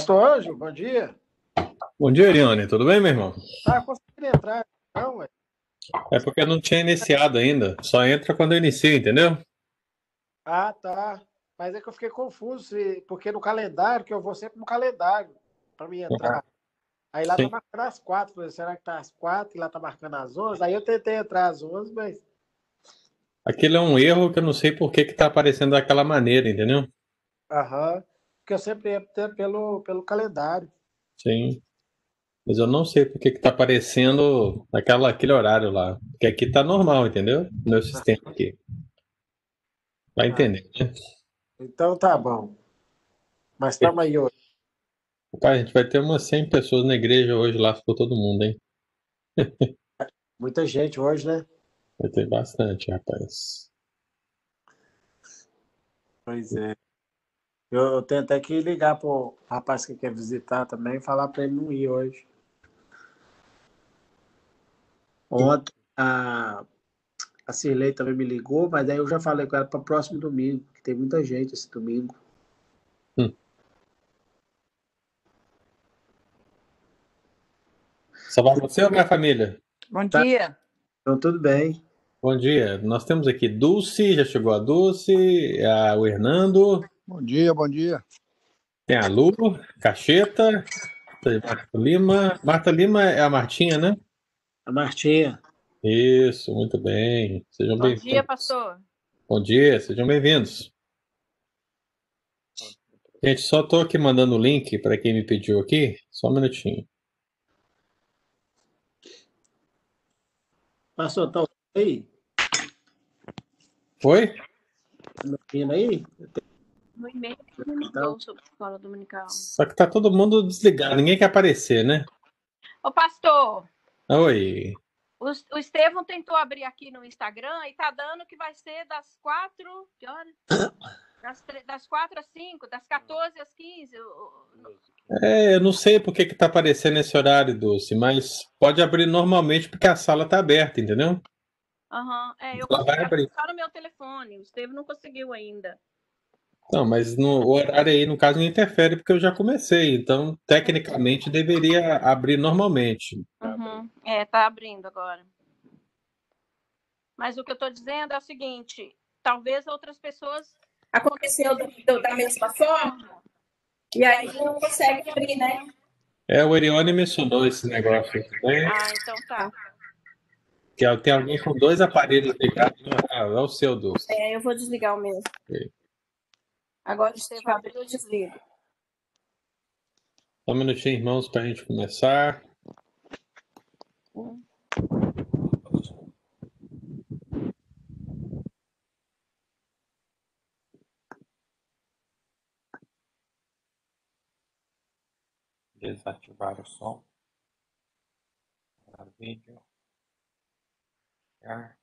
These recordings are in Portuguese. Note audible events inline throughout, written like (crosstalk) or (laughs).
Pastor Anjo, bom dia. Bom dia, Ariane. Tudo bem, meu irmão? Tá conseguindo entrar, não, ué? É porque eu não tinha iniciado ainda. Só entra quando eu inicio, entendeu? Ah, tá. Mas é que eu fiquei confuso, porque no calendário, que eu vou sempre no calendário para mim entrar. Aí lá Sim. tá marcando às quatro. Falei, será que tá às quatro e lá tá marcando às onze? Aí eu tentei entrar às onze, mas. Aquilo é um erro que eu não sei por que que tá aparecendo daquela maneira, entendeu? Aham. Porque eu sempre entro pelo, pelo calendário. Sim. Mas eu não sei por que tá aparecendo aquela, aquele horário lá. Porque aqui tá normal, entendeu? No meu sistema aqui. Vai entender, né? Então tá bom. Mas estamos aí hoje. Pai, a gente vai ter umas 100 pessoas na igreja hoje lá, ficou todo mundo, hein? Muita gente hoje, né? Vai ter bastante, rapaz. Pois é. Eu, tenho até que ligar pro rapaz que quer visitar também e falar para ele não ir hoje. Ontem a, a Cirlei também me ligou, mas aí eu já falei com ela para o próximo domingo, que tem muita gente esse domingo. Só vai você ou minha família? Bom Tá. dia. Então tudo bem. Bom dia. Nós temos aqui Dulce, já chegou a Dulce, a, o Hernando, Bom dia, bom dia. tem a Lu, Cacheta, Marta Lima. Marta Lima é a Martinha, né? A Martinha. Isso, muito bem. Sejam Bom dia, bem-vindos. pastor. Bom dia, sejam bem-vindos. Gente, só tô aqui mandando o link para quem me pediu aqui. Só um minutinho. Pastor, tá aí? Foi? Tá me ouvindo aí? No e-mail que me mandou sobre escola dominical. Só que tá todo mundo desligado, ninguém quer aparecer, né? Ô, pastor, Oi. o, o Estevão tentou abrir aqui no Instagram e tá dando que vai ser das quatro. Que hora? (coughs) Das, tre- das quatro às cinco, das 14 às 15. o- o- É, eu não sei por que que tá aparecendo esse horário, Dulce, mas pode abrir normalmente porque a sala tá aberta, entendeu? Aham, é, eu consegui abrir. só no meu telefone. O Estevão não conseguiu ainda. Não, mas no o horário aí, no caso, não interfere porque eu já comecei, então tecnicamente deveria abrir normalmente. Uhum, É, tá abrindo agora. Mas o que eu tô dizendo é o seguinte: talvez outras pessoas aconteceu do- do- da mesma forma e aí não consegue abrir, né? É, o Erione mencionou esse negócio aqui, né? Ah, então tá. Que tem alguém com dois aparelhos ligados. Ah, é o seu, Dulce. É, eu vou desligar o meu. Ok. Agora você vai abrir, eu desligo. Um minutinho, irmãos, para a gente começar. Desativar o som. O vídeo. Ligar.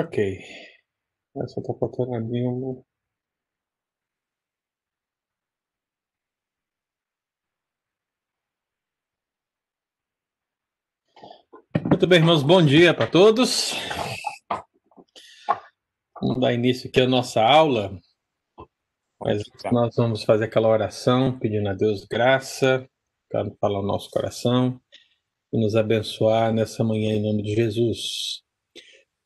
Ok. Essa tá faltando abrir um. Muito bem, irmãos, bom dia para todos. Vamos dar início aqui à nossa aula. Mas nós vamos fazer aquela oração pedindo a Deus graça, para falar o nosso coração e nos abençoar nessa manhã em nome de Jesus.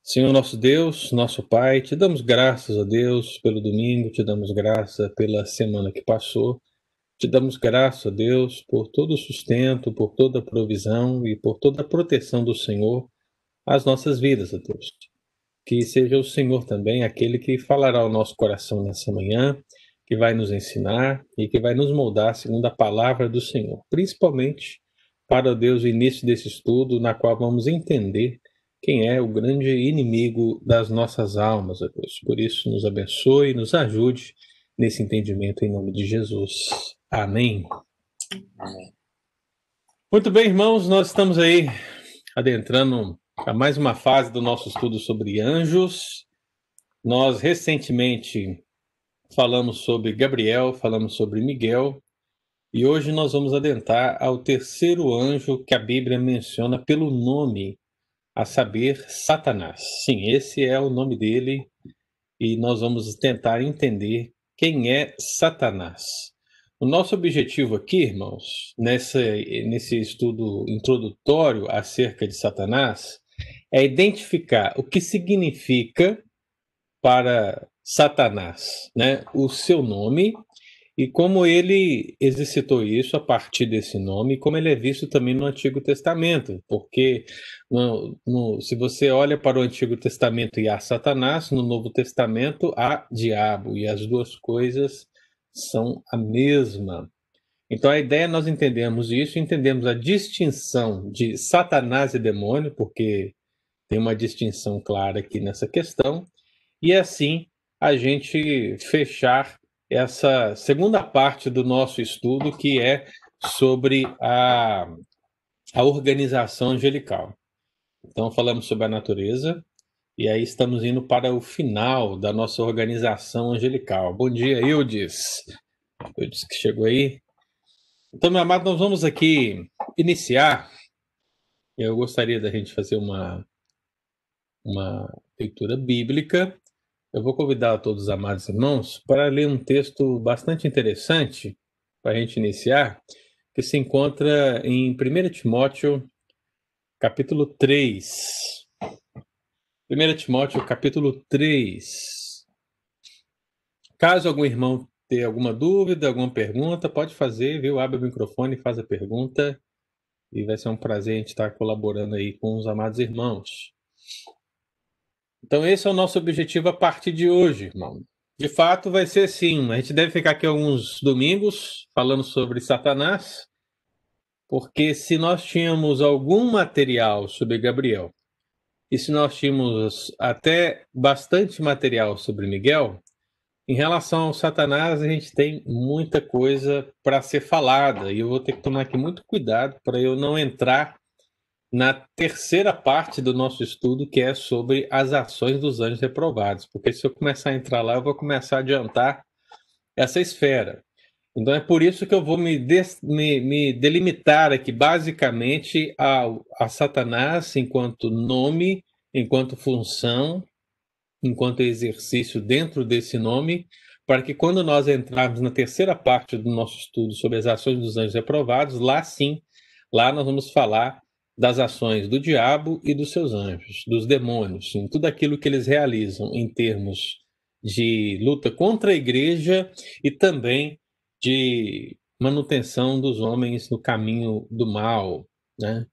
Senhor nosso Deus, nosso Pai, te damos graças a Deus pelo domingo, te damos graça pela semana que passou, te damos graças a Deus por todo o sustento, por toda a provisão e por toda a proteção do Senhor às nossas vidas, a Deus. Que seja o Senhor também aquele que falará ao nosso coração nessa manhã, que vai nos ensinar e que vai nos moldar segundo a palavra do Senhor, principalmente para Deus o início desse estudo, na qual vamos entender quem é o grande inimigo das nossas almas, ó Deus. Por isso, nos abençoe e nos ajude nesse entendimento em nome de Jesus. Amém. Muito bem, irmãos, nós estamos aí adentrando a mais uma fase do nosso estudo sobre anjos. Nós recentemente falamos sobre Gabriel, falamos sobre Miguel, e hoje nós vamos adentrar ao terceiro anjo que a Bíblia menciona pelo nome, a saber, Satanás. Sim, esse é o nome dele, e nós vamos tentar entender quem é Satanás. O nosso objetivo aqui, irmãos, nessa, nesse estudo introdutório acerca de Satanás, é identificar o que significa para Satanás, né, o seu nome e como ele exercitou isso a partir desse nome, como ele é visto também no Antigo Testamento, porque no, no, se você olha para o Antigo Testamento e há Satanás, no Novo Testamento há diabo, e as duas coisas são a mesma. Então a ideia é nós entendemos isso, entendemos a distinção de Satanás e demônio, porque tem uma distinção clara aqui nessa questão, e assim a gente fechar essa segunda parte do nosso estudo, que é sobre a, a organização angelical. Então falamos sobre a natureza, e aí estamos indo para o final da nossa organização angelical. Bom dia, Eudes. Eudes que chegou aí. Então, meu amado, nós vamos aqui iniciar. Eu gostaria da gente fazer uma, uma leitura bíblica. Eu vou convidar todos os amados irmãos para ler um texto bastante interessante para a gente iniciar, que se encontra em 1 Timóteo, capítulo 3. 1 Timóteo capítulo 3. Caso algum irmão tenha alguma dúvida, alguma pergunta, pode fazer, viu? Abre o microfone e faz a pergunta. E vai ser um prazer a gente estar colaborando aí com os amados irmãos. Então, esse é o nosso objetivo a partir de hoje, irmão. De fato, vai ser assim. A gente deve ficar aqui alguns domingos falando sobre Satanás, porque se nós tínhamos algum material sobre Gabriel e se nós tínhamos até bastante material sobre Miguel, em relação ao Satanás, a gente tem muita coisa para ser falada e eu vou ter que tomar aqui muito cuidado para eu não entrar na terceira parte do nosso estudo, que é sobre as ações dos anjos reprovados, porque se eu começar a entrar lá, eu vou começar a adiantar essa esfera. Então é por isso que eu vou me, des, me, me delimitar aqui basicamente a, a Satanás enquanto nome, enquanto função, enquanto exercício dentro desse nome, para que quando nós entrarmos na terceira parte do nosso estudo sobre as ações dos anjos reprovados, lá sim, lá nós vamos falar das ações do diabo e dos seus anjos, dos demônios, em tudo aquilo que eles realizam em termos de luta contra a igreja e também de manutenção dos homens no caminho do mal, né?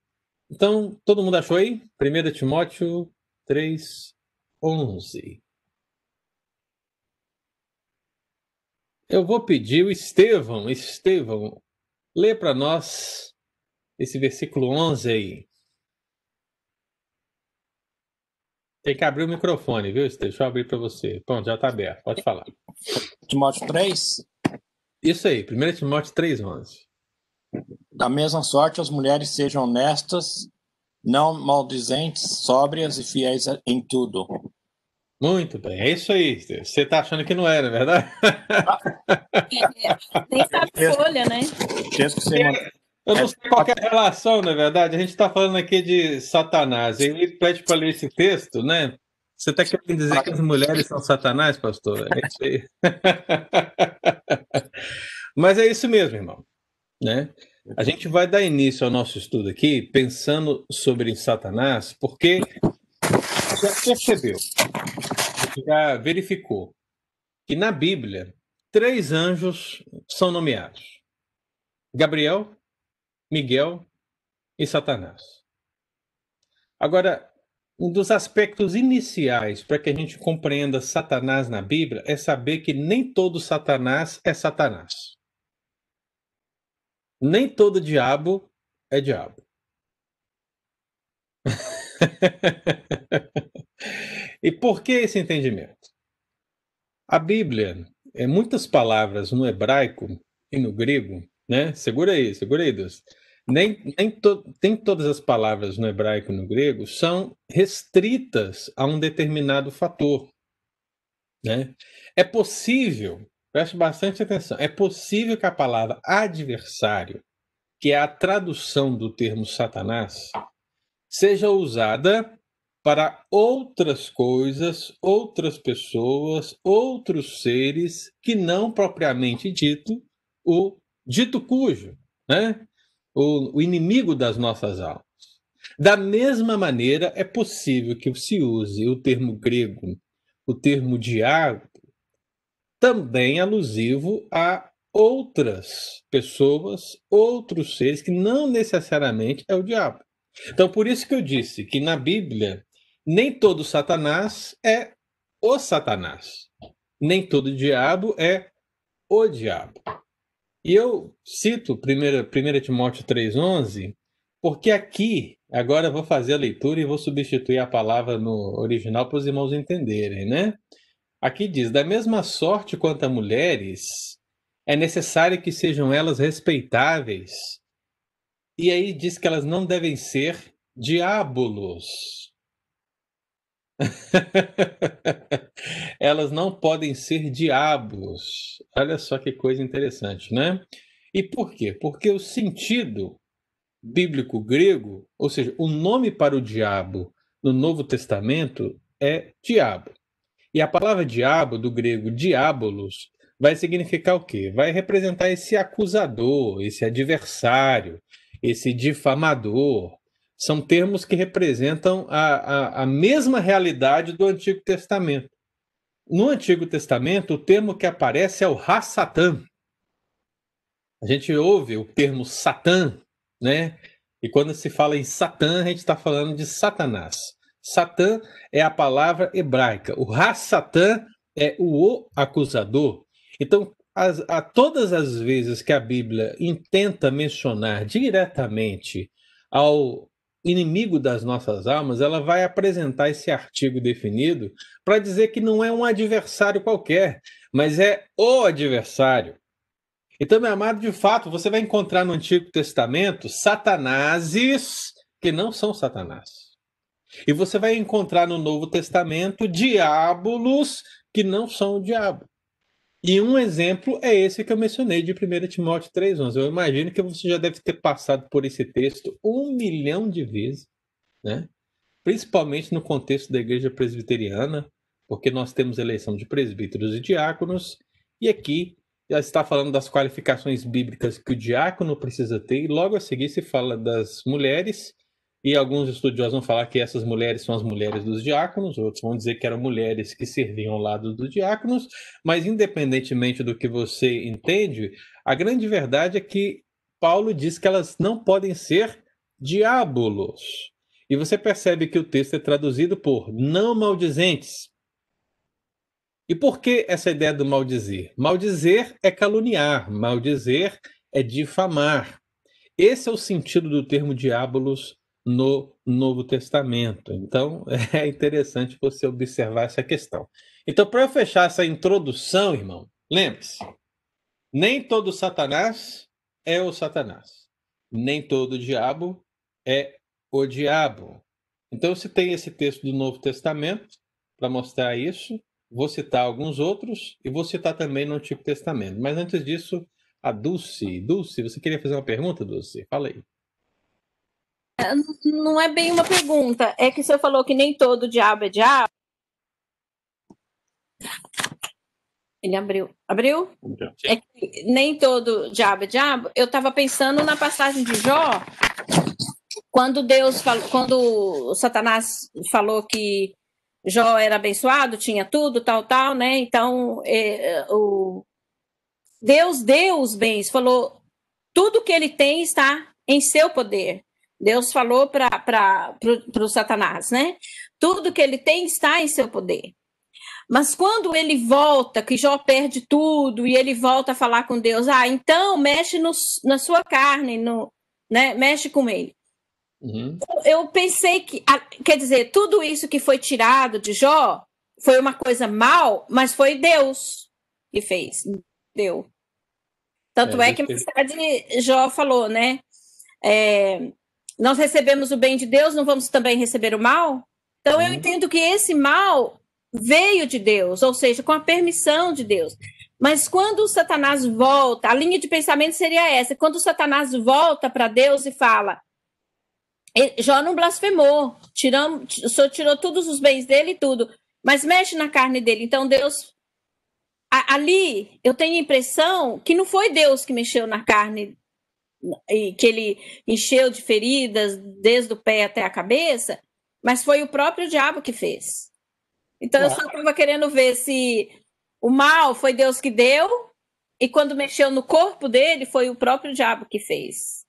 Então, todo mundo achou aí? 1 Timóteo 3, 11. Eu vou pedir o Estevão, Estevão, lê para nós esse versículo 11 aí. Tem que abrir o microfone, viu, Estevão? Deixa eu abrir para você. Pronto, já está aberto. Pode falar. Timóteo 3, isso aí, 1 Timóteo 3,11. Da mesma sorte, as mulheres sejam honestas, não maldizentes, sóbrias e fiéis em tudo. Muito bem, é isso aí. Você está achando que não era, é verdade? (laughs) É, nem sabe folha, né? Eu não sei qual é a relação, na verdade. A gente está falando aqui de Satanás. Ele pede para ler esse texto, né? Você está querendo dizer que as mulheres são satanás, pastor? É isso aí. (laughs) Mas é isso mesmo, irmão. Né? A gente vai dar início ao nosso estudo aqui pensando sobre Satanás, porque já percebeu, já verificou que na Bíblia três anjos são nomeados: Gabriel, Miguel e Satanás. Agora, um dos aspectos iniciais para que a gente compreenda Satanás na Bíblia é saber que nem todo Satanás é Satanás. Nem todo diabo é diabo. (laughs) e por que esse entendimento? A Bíblia, é muitas palavras no hebraico e no grego, né? Segura aí, segura aí, Deus. Nem, nem to, tem todas as palavras no hebraico e no grego são restritas a um determinado fator. Né? É possível, preste bastante atenção, é possível que a palavra adversário, que é a tradução do termo Satanás, seja usada para outras coisas, outras pessoas, outros seres que não propriamente dito o dito cujo, né? O, o inimigo das nossas almas. Da mesma maneira, é possível que se use o termo grego, o termo diabo, também alusivo a outras pessoas, outros seres, que não necessariamente é o diabo. Então, por isso que eu disse que na Bíblia, nem todo Satanás é o Satanás. Nem todo diabo é o diabo. E eu cito 1, Timóteo 3,11, porque aqui, agora eu vou fazer a leitura e vou substituir a palavra no original para os irmãos entenderem, né? Aqui diz: da mesma sorte quanto a mulheres, é necessário que sejam elas respeitáveis. E aí diz que elas não devem ser diabolos. (laughs) Elas não podem ser diabos. Olha só que coisa interessante, né? E por quê? Porque o sentido bíblico grego, ou seja, o nome para o diabo no Novo Testamento é diabo. E a palavra diabo, do grego diabolos, vai significar o quê? Vai representar esse acusador, esse adversário, esse difamador, são termos que representam a, a, a mesma realidade do Antigo Testamento. No Antigo Testamento, o termo que aparece é o Ha-Satã. A gente ouve o termo Satã, né? E quando se fala em Satã, a gente está falando de Satanás. Satã é a palavra hebraica. O Ha-Satã é o, o acusador. Então, as, a todas as vezes que a Bíblia intenta mencionar diretamente ao inimigo das nossas almas, ela vai apresentar esse artigo definido para dizer que não é um adversário qualquer, mas é o adversário. Então, meu amado, de fato, você vai encontrar no Antigo Testamento satanases que não são Satanás. E você vai encontrar no Novo Testamento diabolos que não são o diabo. E um exemplo é esse que eu mencionei de 1 Timóteo 3,11. Eu imagino que você já deve ter passado por esse texto um milhão de vezes, né? principalmente no contexto da igreja presbiteriana, porque nós temos eleição de presbíteros e diáconos, e aqui já está falando das qualificações bíblicas que o diácono precisa ter, e logo a seguir se fala das mulheres e alguns estudiosos vão falar que essas mulheres são as mulheres dos diáconos, outros vão dizer que eram mulheres que serviam ao lado dos diáconos, mas independentemente do que você entende, a grande verdade é que Paulo diz que elas não podem ser diabolos. E você percebe que o texto é traduzido por não maldizentes. E por que essa ideia do maldizer? Maldizer é caluniar, maldizer é difamar. Esse é o sentido do termo diabolos no Novo Testamento. Então, (laughs) é interessante você observar essa questão. Então, para fechar essa introdução, irmão, lembre-se: nem todo Satanás é o Satanás, nem todo diabo é o diabo. Então, se tem esse texto do Novo Testamento para mostrar isso, vou citar alguns outros e vou citar também no Antigo Testamento. Mas antes disso, a Dulce. Dulce, você queria fazer uma pergunta, Dulce? Fala aí. Não é bem uma pergunta. É que você falou que nem todo diabo é diabo. Ele abriu. Abriu? É que nem todo diabo é diabo. Eu estava pensando na passagem de Jó, quando Deus falou, quando Satanás falou que Jó era abençoado, tinha tudo, tal, tal, né? Então, é, o Deus deu os bens, falou: tudo que ele tem está em seu poder. Deus falou para o Satanás, né? Tudo que ele tem está em seu poder. Mas quando ele volta, que Jó perde tudo, e ele volta a falar com Deus, ah, então mexe no, na sua carne, no, né? mexe com ele. Uhum. Eu pensei que, quer dizer, tudo isso que foi tirado de Jó foi uma coisa mal, mas foi Deus que fez, deu. Tanto é, é que mais tarde Jó falou, né? é, nós recebemos o bem de Deus, não vamos também receber o mal? Então eu uhum. entendo que esse mal veio de Deus, ou seja, com a permissão de Deus. Mas quando o Satanás volta, a linha de pensamento seria essa: quando o Satanás volta para Deus e fala, Jó não blasfemou, tirou, só tirou todos os bens dele e tudo, mas mexe na carne dele. Então Deus. Ali eu tenho a impressão que não foi Deus que mexeu na carne e que ele encheu de feridas desde o pé até a cabeça, mas foi o próprio diabo que fez. Então eu só estava querendo ver se o mal foi Deus que deu e quando mexeu no corpo dele foi o próprio diabo que fez.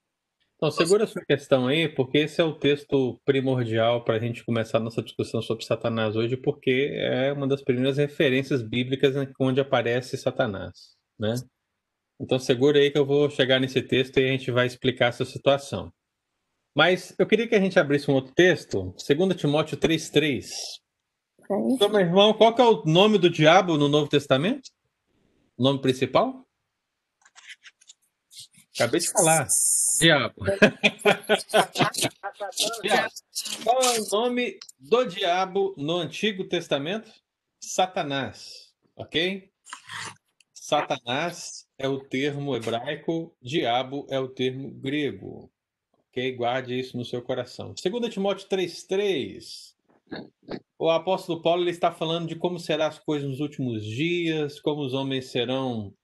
Então, segura a sua questão aí, porque esse é o texto primordial para a gente começar a nossa discussão sobre Satanás hoje, porque é uma das primeiras referências bíblicas onde aparece Satanás, né? Então, segura aí que eu vou chegar nesse texto e a gente vai explicar essa situação. Mas eu queria que a gente abrisse um outro texto, 2 Timóteo 3,3. Então, meu irmão, qual é o nome do diabo no Novo Testamento? O nome principal? Acabei de falar. Diabo. (laughs) Qual é o nome do diabo no Antigo Testamento? Satanás. Ok? Satanás é o termo hebraico, diabo é o termo grego. Ok? Guarde isso no seu coração. 2 Timóteo 3,3. O apóstolo Paulo ele está falando de como serão as coisas nos últimos dias, como os homens serão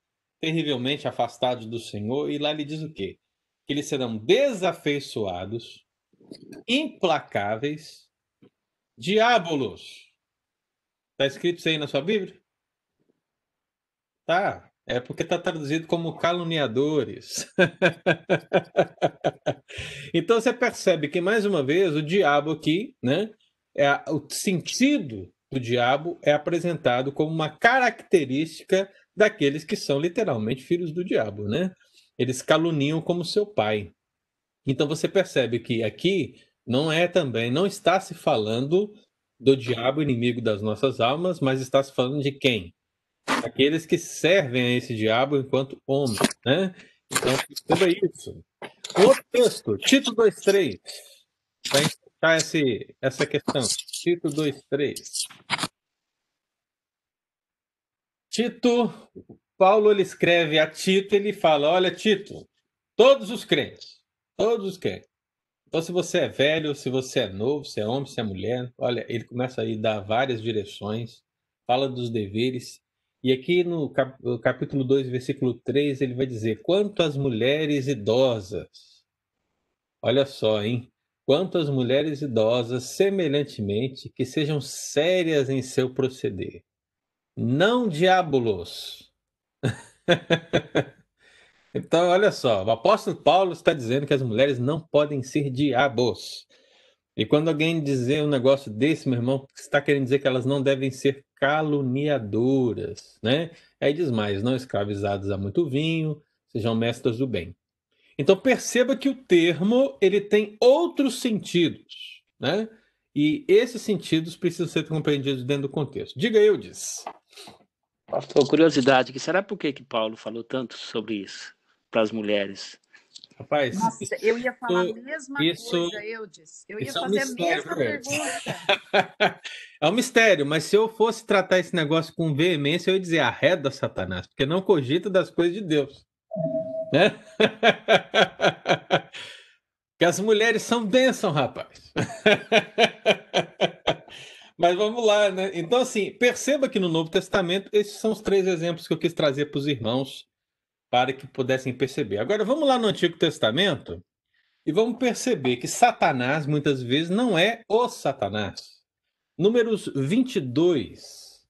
terrivelmente afastados do Senhor, e lá ele diz o quê? Que eles serão desafeiçoados, implacáveis, diabolos. Está escrito isso aí na sua Bíblia? Tá. É porque está traduzido como caluniadores. (laughs) então você percebe que, mais uma vez, o diabo aqui, né? É, o sentido do diabo é apresentado como uma característica daqueles que são literalmente filhos do diabo, né? Eles caluniam como seu pai. Então você percebe que aqui não é também, não está se falando do diabo inimigo das nossas almas, mas está se falando de quem? Aqueles que servem a esse diabo enquanto homens, né? Então, tudo isso. Outro texto, Tito 2.3, para encerrar esse, essa questão. Tito 2.3. Tito, Paulo ele escreve a Tito, ele fala: Olha, Tito, todos os crentes, todos os crentes. Então, se você é velho, se você é novo, se é homem, se é mulher, olha, ele começa aí a dar várias direções, fala dos deveres. E aqui no capítulo 2, versículo 3, ele vai dizer: Quanto às mulheres idosas, olha só, hein? Quanto às mulheres idosas, semelhantemente, que sejam sérias em seu proceder não diabolos. (laughs) então, olha só, o apóstolo Paulo está dizendo que as mulheres não podem ser diabos. E quando alguém dizer um negócio desse, meu irmão, está querendo dizer que elas não devem ser caluniadoras, né? Aí diz mais, não escravizadas a muito vinho, sejam mestras do bem. Então perceba que o termo ele tem outros sentidos, né? E esses sentidos precisam ser compreendidos dentro do contexto. Diga eu, diz. Pastor, curiosidade, que será por que, que Paulo falou tanto sobre isso para as mulheres? Rapaz, Nossa, isso, eu ia falar a mesma isso, coisa, eu disse. Eu ia fazer é um mistério, a mesma pergunta. (laughs) é um mistério, mas se eu fosse tratar esse negócio com veemência, eu ia dizer arreda Satanás, porque não cogita das coisas de Deus. Né? (laughs) que as mulheres são bênção, rapaz. (laughs) Mas vamos lá, né? Então, assim, perceba que no Novo Testamento, esses são os três exemplos que eu quis trazer para os irmãos, para que pudessem perceber. Agora, vamos lá no Antigo Testamento e vamos perceber que Satanás, muitas vezes, não é o Satanás. Números 22.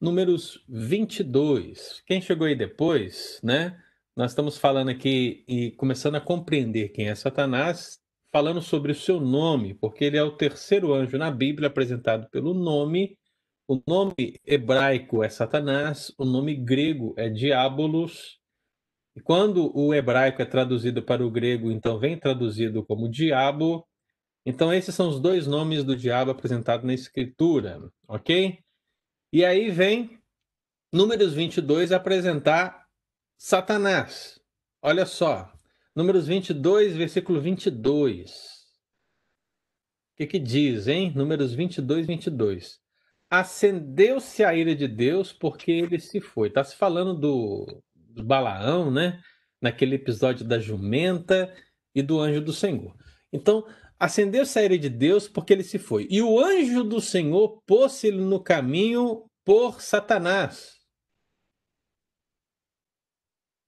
Números 22. Quem chegou aí depois, né? Nós estamos falando aqui e começando a compreender quem é Satanás, falando sobre o seu nome, porque ele é o terceiro anjo na Bíblia apresentado pelo nome. O nome hebraico é Satanás, o nome grego é Diabolos. E quando o hebraico é traduzido para o grego, então vem traduzido como diabo. Então esses são os dois nomes do diabo apresentados na escritura, ok? E aí vem Números 22 apresentar Satanás. Olha só, Números 22, versículo 22. O que, que diz, hein? Números 22, 22. Acendeu-se a ira de Deus porque ele se foi. Está se falando do, do Balaão, né? Naquele episódio da jumenta e do anjo do Senhor. Então, acendeu-se a ira de Deus porque ele se foi. E o anjo do Senhor pôs ele no caminho por Satanás.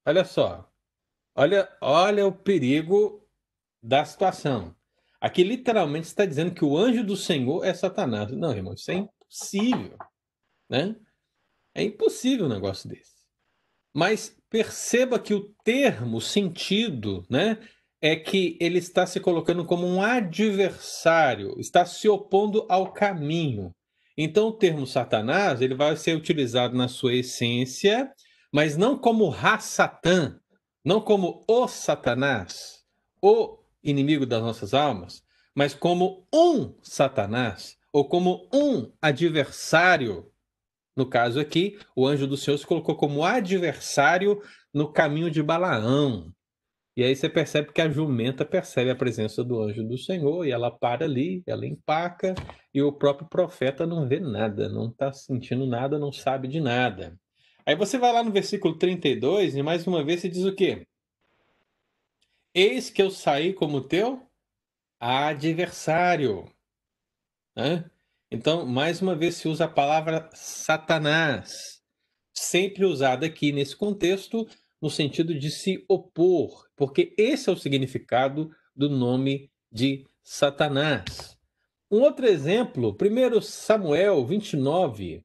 Olha só. Olha, olha o perigo da situação. Aqui literalmente está dizendo que o anjo do Senhor é Satanás. Não, irmão, isso é impossível. Né? É impossível um negócio desse. Mas perceba que o termo, o sentido, né, é que ele está se colocando como um adversário, está se opondo ao caminho. Então, o termo Satanás ele vai ser utilizado na sua essência, mas não como Ra-Satã, não como o Satanás, o inimigo das nossas almas, mas como um Satanás, ou como um adversário. No caso aqui, o anjo do Senhor se colocou como adversário no caminho de Balaão. E aí você percebe que a jumenta percebe a presença do anjo do Senhor e ela para ali, ela empaca e o próprio profeta não vê nada, não está sentindo nada, não sabe de nada. Aí você vai lá no versículo 32 e mais uma vez se diz o quê? Eis que eu saí como teu adversário. Então, mais uma vez se usa a palavra Satanás, sempre usada aqui nesse contexto no sentido de se opor, porque esse é o significado do nome de Satanás. Um outro exemplo, 1 Samuel 29.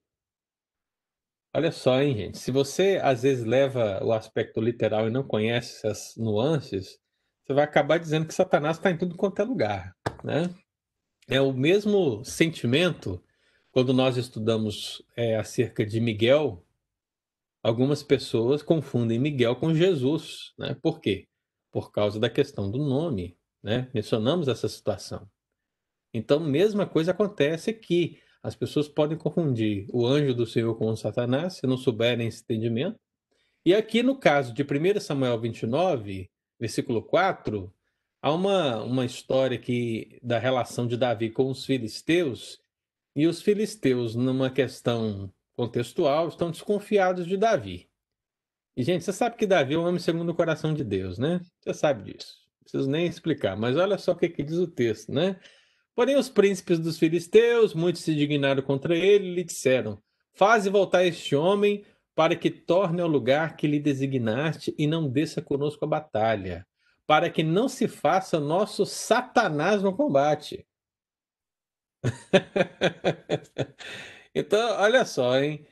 Olha só, hein, gente? Se você às vezes leva o aspecto literal e não conhece essas nuances, você vai acabar dizendo que Satanás está em tudo quanto é lugar, né? É o mesmo sentimento quando nós estudamos é, acerca de Miguel, algumas pessoas confundem Miguel com Jesus, né? Por quê? Por causa da questão do nome, né? Mencionamos essa situação. Então, mesma coisa acontece aqui. As pessoas podem confundir o anjo do Senhor com o Satanás, se não souberem esse entendimento. E aqui no caso de 1 Samuel 29, versículo 4, há uma, uma história aqui da relação de Davi com os filisteus, e os filisteus, numa questão contextual, estão desconfiados de Davi. E, gente, você sabe que Davi é um homem segundo o coração de Deus, né? Você sabe disso. Não preciso nem explicar. Mas olha só o que, que diz o texto, né? Porém, os príncipes dos filisteus, muitos se dignaram contra ele e lhe disseram: Faze voltar este homem para que torne ao lugar que lhe designaste e não desça conosco a batalha, para que não se faça nosso Satanás no combate. (laughs) Então, olha só, hein?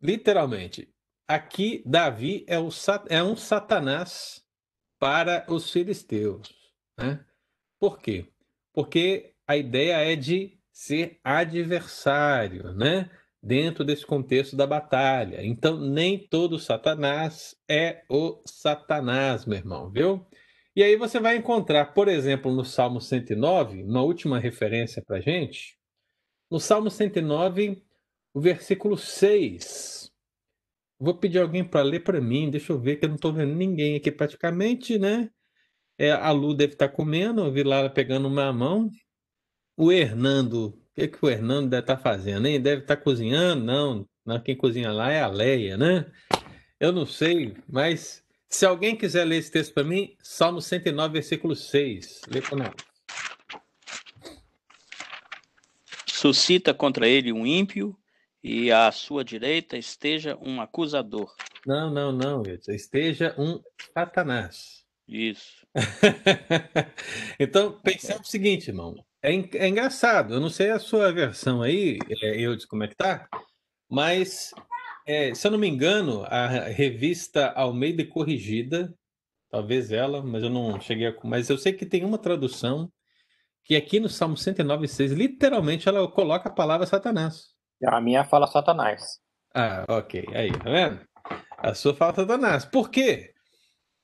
Literalmente, aqui Davi é, o, é um Satanás para os filisteus. Né? Por quê? Porque a ideia é de ser adversário, né? Dentro desse contexto da batalha. Então, nem todo Satanás é o Satanás, meu irmão, viu? E aí você vai encontrar, por exemplo, no Salmo 109, uma última referência para gente, no Salmo 109, o versículo 6. Vou pedir alguém para ler para mim, deixa eu ver que eu não estou vendo ninguém aqui praticamente, né? É, a Lu deve estar tá comendo, eu vi lá pegando uma mão. O Hernando, o que, que o Hernando deve estar tá fazendo, hein? Deve estar tá cozinhando? Não, não, quem cozinha lá é a Leia, né? Eu não sei, mas se alguém quiser ler esse texto para mim, Salmo 109, versículo 6. Lê para nós. suscita contra ele um ímpio e à sua direita esteja um acusador. Não, não, não, esteja um Satanás. Isso. (laughs) então, pensando o seguinte, irmão. É, é, engraçado, eu não sei a sua versão aí, é, eu como é que tá, mas é, se eu não me engano, a revista Almeida Corrigida, talvez ela, mas eu não cheguei a. Mas eu sei que tem uma tradução que aqui no Salmo 109,6, literalmente ela coloca a palavra Satanás. A minha fala Satanás. Ah, ok. Aí, tá vendo? A sua fala Satanás. Por quê?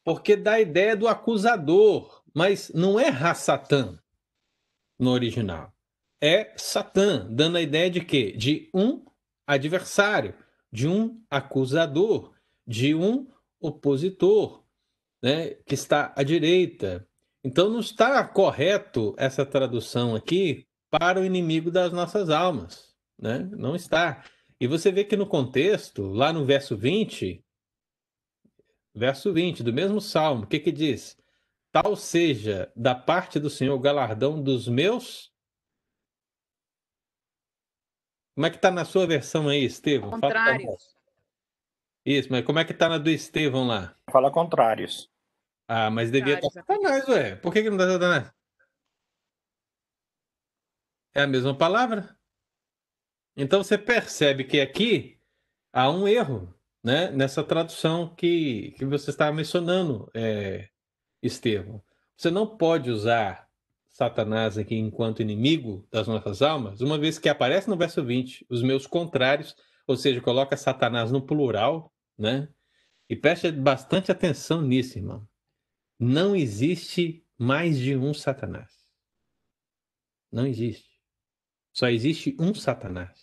Porque dá a ideia do acusador, mas não é Ra-Satã no original. É Satã, dando a ideia de quê? De um adversário, de um acusador, de um opositor. né, que está à direita. Então não está correto essa tradução aqui para o inimigo das nossas almas, né? Não está. E você vê que no contexto, lá no verso 20, verso 20 do mesmo salmo, o que que diz? Tal seja da parte do Senhor o galardão dos meus. Como é que está na sua versão aí, Estevão? Contrários. Isso, mas como é que está na do Estevão lá? Fala contrários. Ah, mas devia estar Satanás, ué. Por que, que não está Satanás? É a mesma palavra. Então você percebe que aqui há um erro né, nessa tradução que, que você estava mencionando, é, Estevão. Você não pode usar Satanás aqui enquanto inimigo das nossas almas, uma vez que aparece no verso 20 os meus contrários, ou seja, coloca Satanás no plural, né? E preste bastante atenção nisso, irmão. Não existe mais de um Satanás. Não existe. Só existe um Satanás.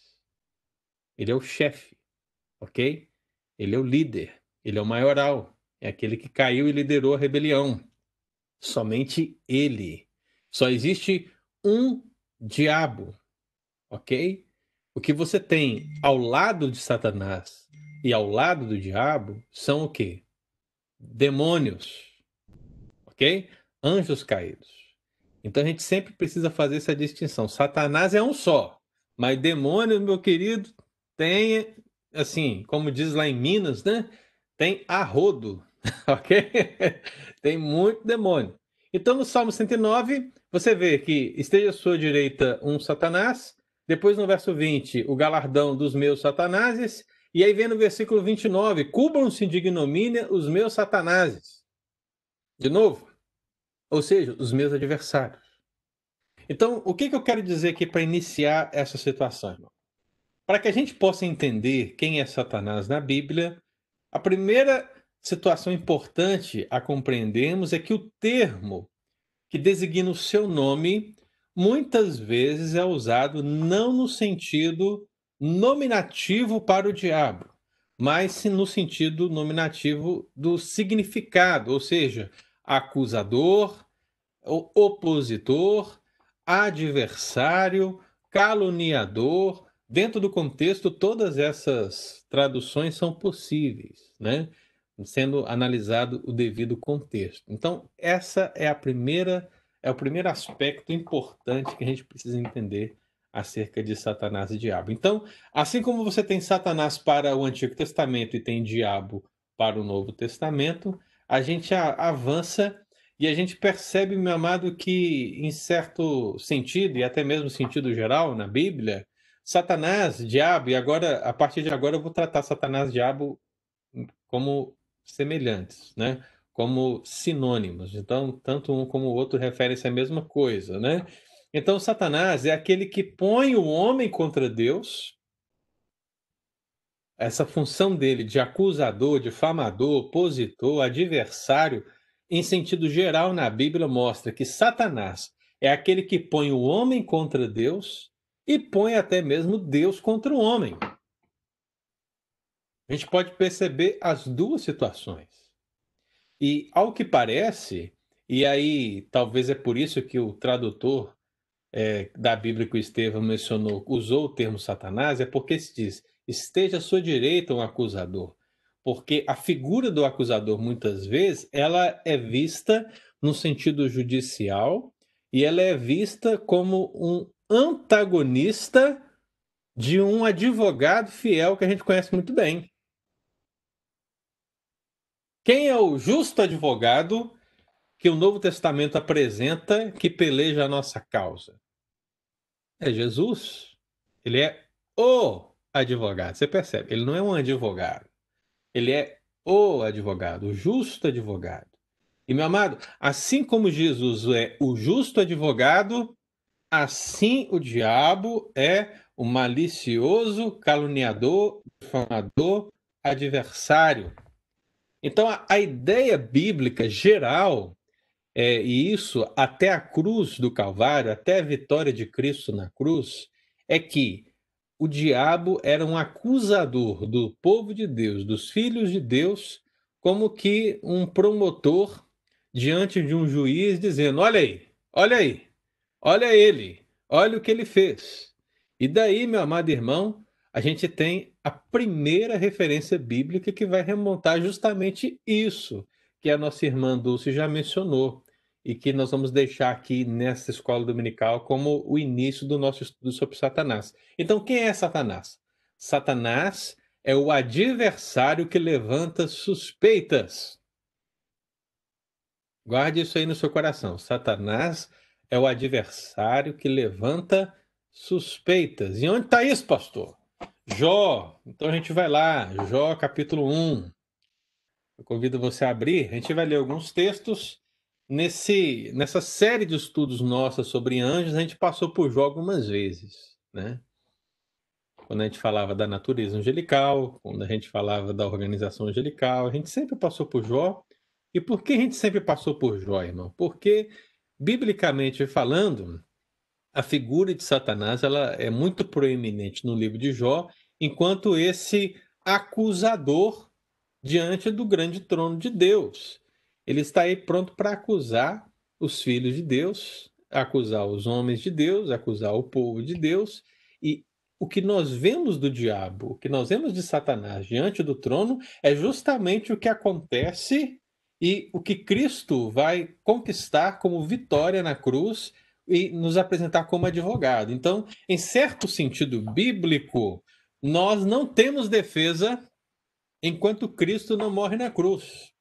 Ele é o chefe, ok? Ele é o líder. Ele é o maioral. É aquele que caiu e liderou a rebelião. Somente ele. Só existe um diabo, ok? O que você tem ao lado de Satanás e ao lado do diabo são o quê? Demônios, ok? Anjos caídos. Então a gente sempre precisa fazer essa distinção. Satanás é um só, mas demônio, meu querido, tem, assim, como diz lá em Minas, né? Tem arrodo, (laughs) ok? tem muito demônio. Então no Salmo 109, você vê que esteja à sua direita um Satanás, depois no verso 20, o galardão dos meus satanases, e aí vem no versículo 29, cubram-se de ignomínia os meus satanases. De novo, ou seja, os meus adversários. Então, o que, que eu quero dizer aqui para iniciar essa situação, irmão? Para que a gente possa entender quem é Satanás na Bíblia, a primeira situação importante a compreendermos é que o termo que designa o seu nome muitas vezes é usado não no sentido nominativo para o diabo, mas no sentido nominativo do significado, ou seja, acusador, opositor, adversário, caluniador. Dentro do contexto, todas essas traduções são possíveis, né? Sendo analisado o devido contexto. Então, essa é a primeira é o primeiro aspecto importante que a gente precisa entender acerca de Satanás e diabo. Então, assim como você tem Satanás para o Antigo Testamento e tem diabo para o Novo Testamento, a gente avança e a gente percebe, meu amado, que em certo sentido, e até mesmo sentido geral na Bíblia, Satanás, diabo, e agora, a partir de agora, eu vou tratar Satanás diabo como semelhantes, né? Como sinônimos. Então, tanto um como o outro referem-se à mesma coisa, né? Então, Satanás é aquele que põe o homem contra Deus. Essa função dele de acusador, difamador, opositor, adversário, em sentido geral na Bíblia mostra que Satanás é aquele que põe o homem contra Deus e põe até mesmo Deus contra o homem. A gente pode perceber as duas situações. E ao que parece, e aí talvez é por isso que o tradutor é, da Bíblia que o Estevão mencionou usou o termo Satanás, é porque se diz: esteja à sua direita um acusador porque a figura do acusador muitas vezes ela é vista no sentido judicial e ela é vista como um antagonista de um advogado fiel que a gente conhece muito bem. Quem é o justo advogado que o Novo Testamento apresenta que peleja a nossa causa? É Jesus. Ele é o advogado. Você percebe? Ele não é um advogado. Ele é o advogado, o justo advogado. E, meu amado, assim como Jesus é o justo advogado, assim o diabo é o malicioso, caluniador, difamador, adversário. Então, a, a ideia bíblica geral, é, e isso até a cruz do Calvário, até a vitória de Cristo na cruz, é que o diabo era um acusador do povo de Deus, dos filhos de Deus, como que um promotor diante de um juiz dizendo: olha aí, olha aí, olha ele, olha o que ele fez. E daí, meu amado irmão, a gente tem a primeira referência bíblica que vai remontar justamente isso que a nossa irmã Dulce já mencionou e que nós vamos deixar aqui nessa escola dominical como o início do nosso estudo sobre Satanás. Então, quem é Satanás? Satanás é o adversário que levanta suspeitas. Guarde isso aí no seu coração. Satanás é o adversário que levanta suspeitas. E onde está isso, pastor? Jó. Então a gente vai lá, Jó capítulo 1. Eu convido você a abrir. A gente vai ler alguns textos. Nesse, nessa série de estudos nossa sobre anjos, a gente passou por Jó algumas vezes, né? Quando a gente falava da natureza angelical, quando a gente falava da organização angelical, a gente sempre passou por Jó. E por que a gente sempre passou por Jó, irmão? Porque, biblicamente falando, a figura de Satanás ela é muito proeminente no livro de Jó, enquanto esse acusador diante do grande trono de Deus. Ele está aí pronto para acusar os filhos de Deus, acusar os homens de Deus, acusar o povo de Deus. E o que nós vemos do diabo, o que nós vemos de Satanás diante do trono, é justamente o que acontece e o que Cristo vai conquistar como vitória na cruz e nos apresentar como advogado. Então, em certo sentido bíblico, nós não temos defesa enquanto Cristo não morre na cruz.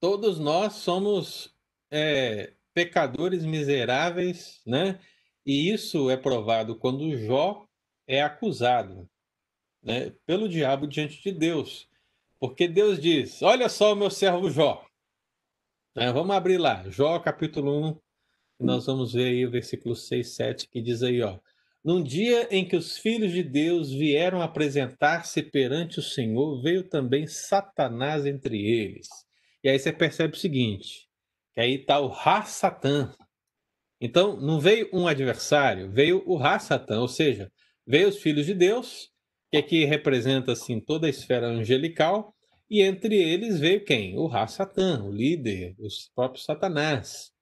Todos nós somos é, pecadores miseráveis, né? E isso é provado quando Jó é acusado né, pelo diabo diante de Deus. Porque Deus diz: Olha só o meu servo Jó. É, vamos abrir lá, Jó capítulo 1, nós vamos ver aí o versículo 6, 7, que diz aí, ó. Num dia em que os filhos de Deus vieram apresentar-se perante o Senhor, veio também Satanás entre eles. E aí você percebe o seguinte, que aí está o Ra-Satã. Então, não veio um adversário, veio o Ra-Satã, ou seja, veio os filhos de Deus, que aqui representa assim toda a esfera angelical, e entre eles veio quem? O Ra-Satã, o líder, o próprio Satanás.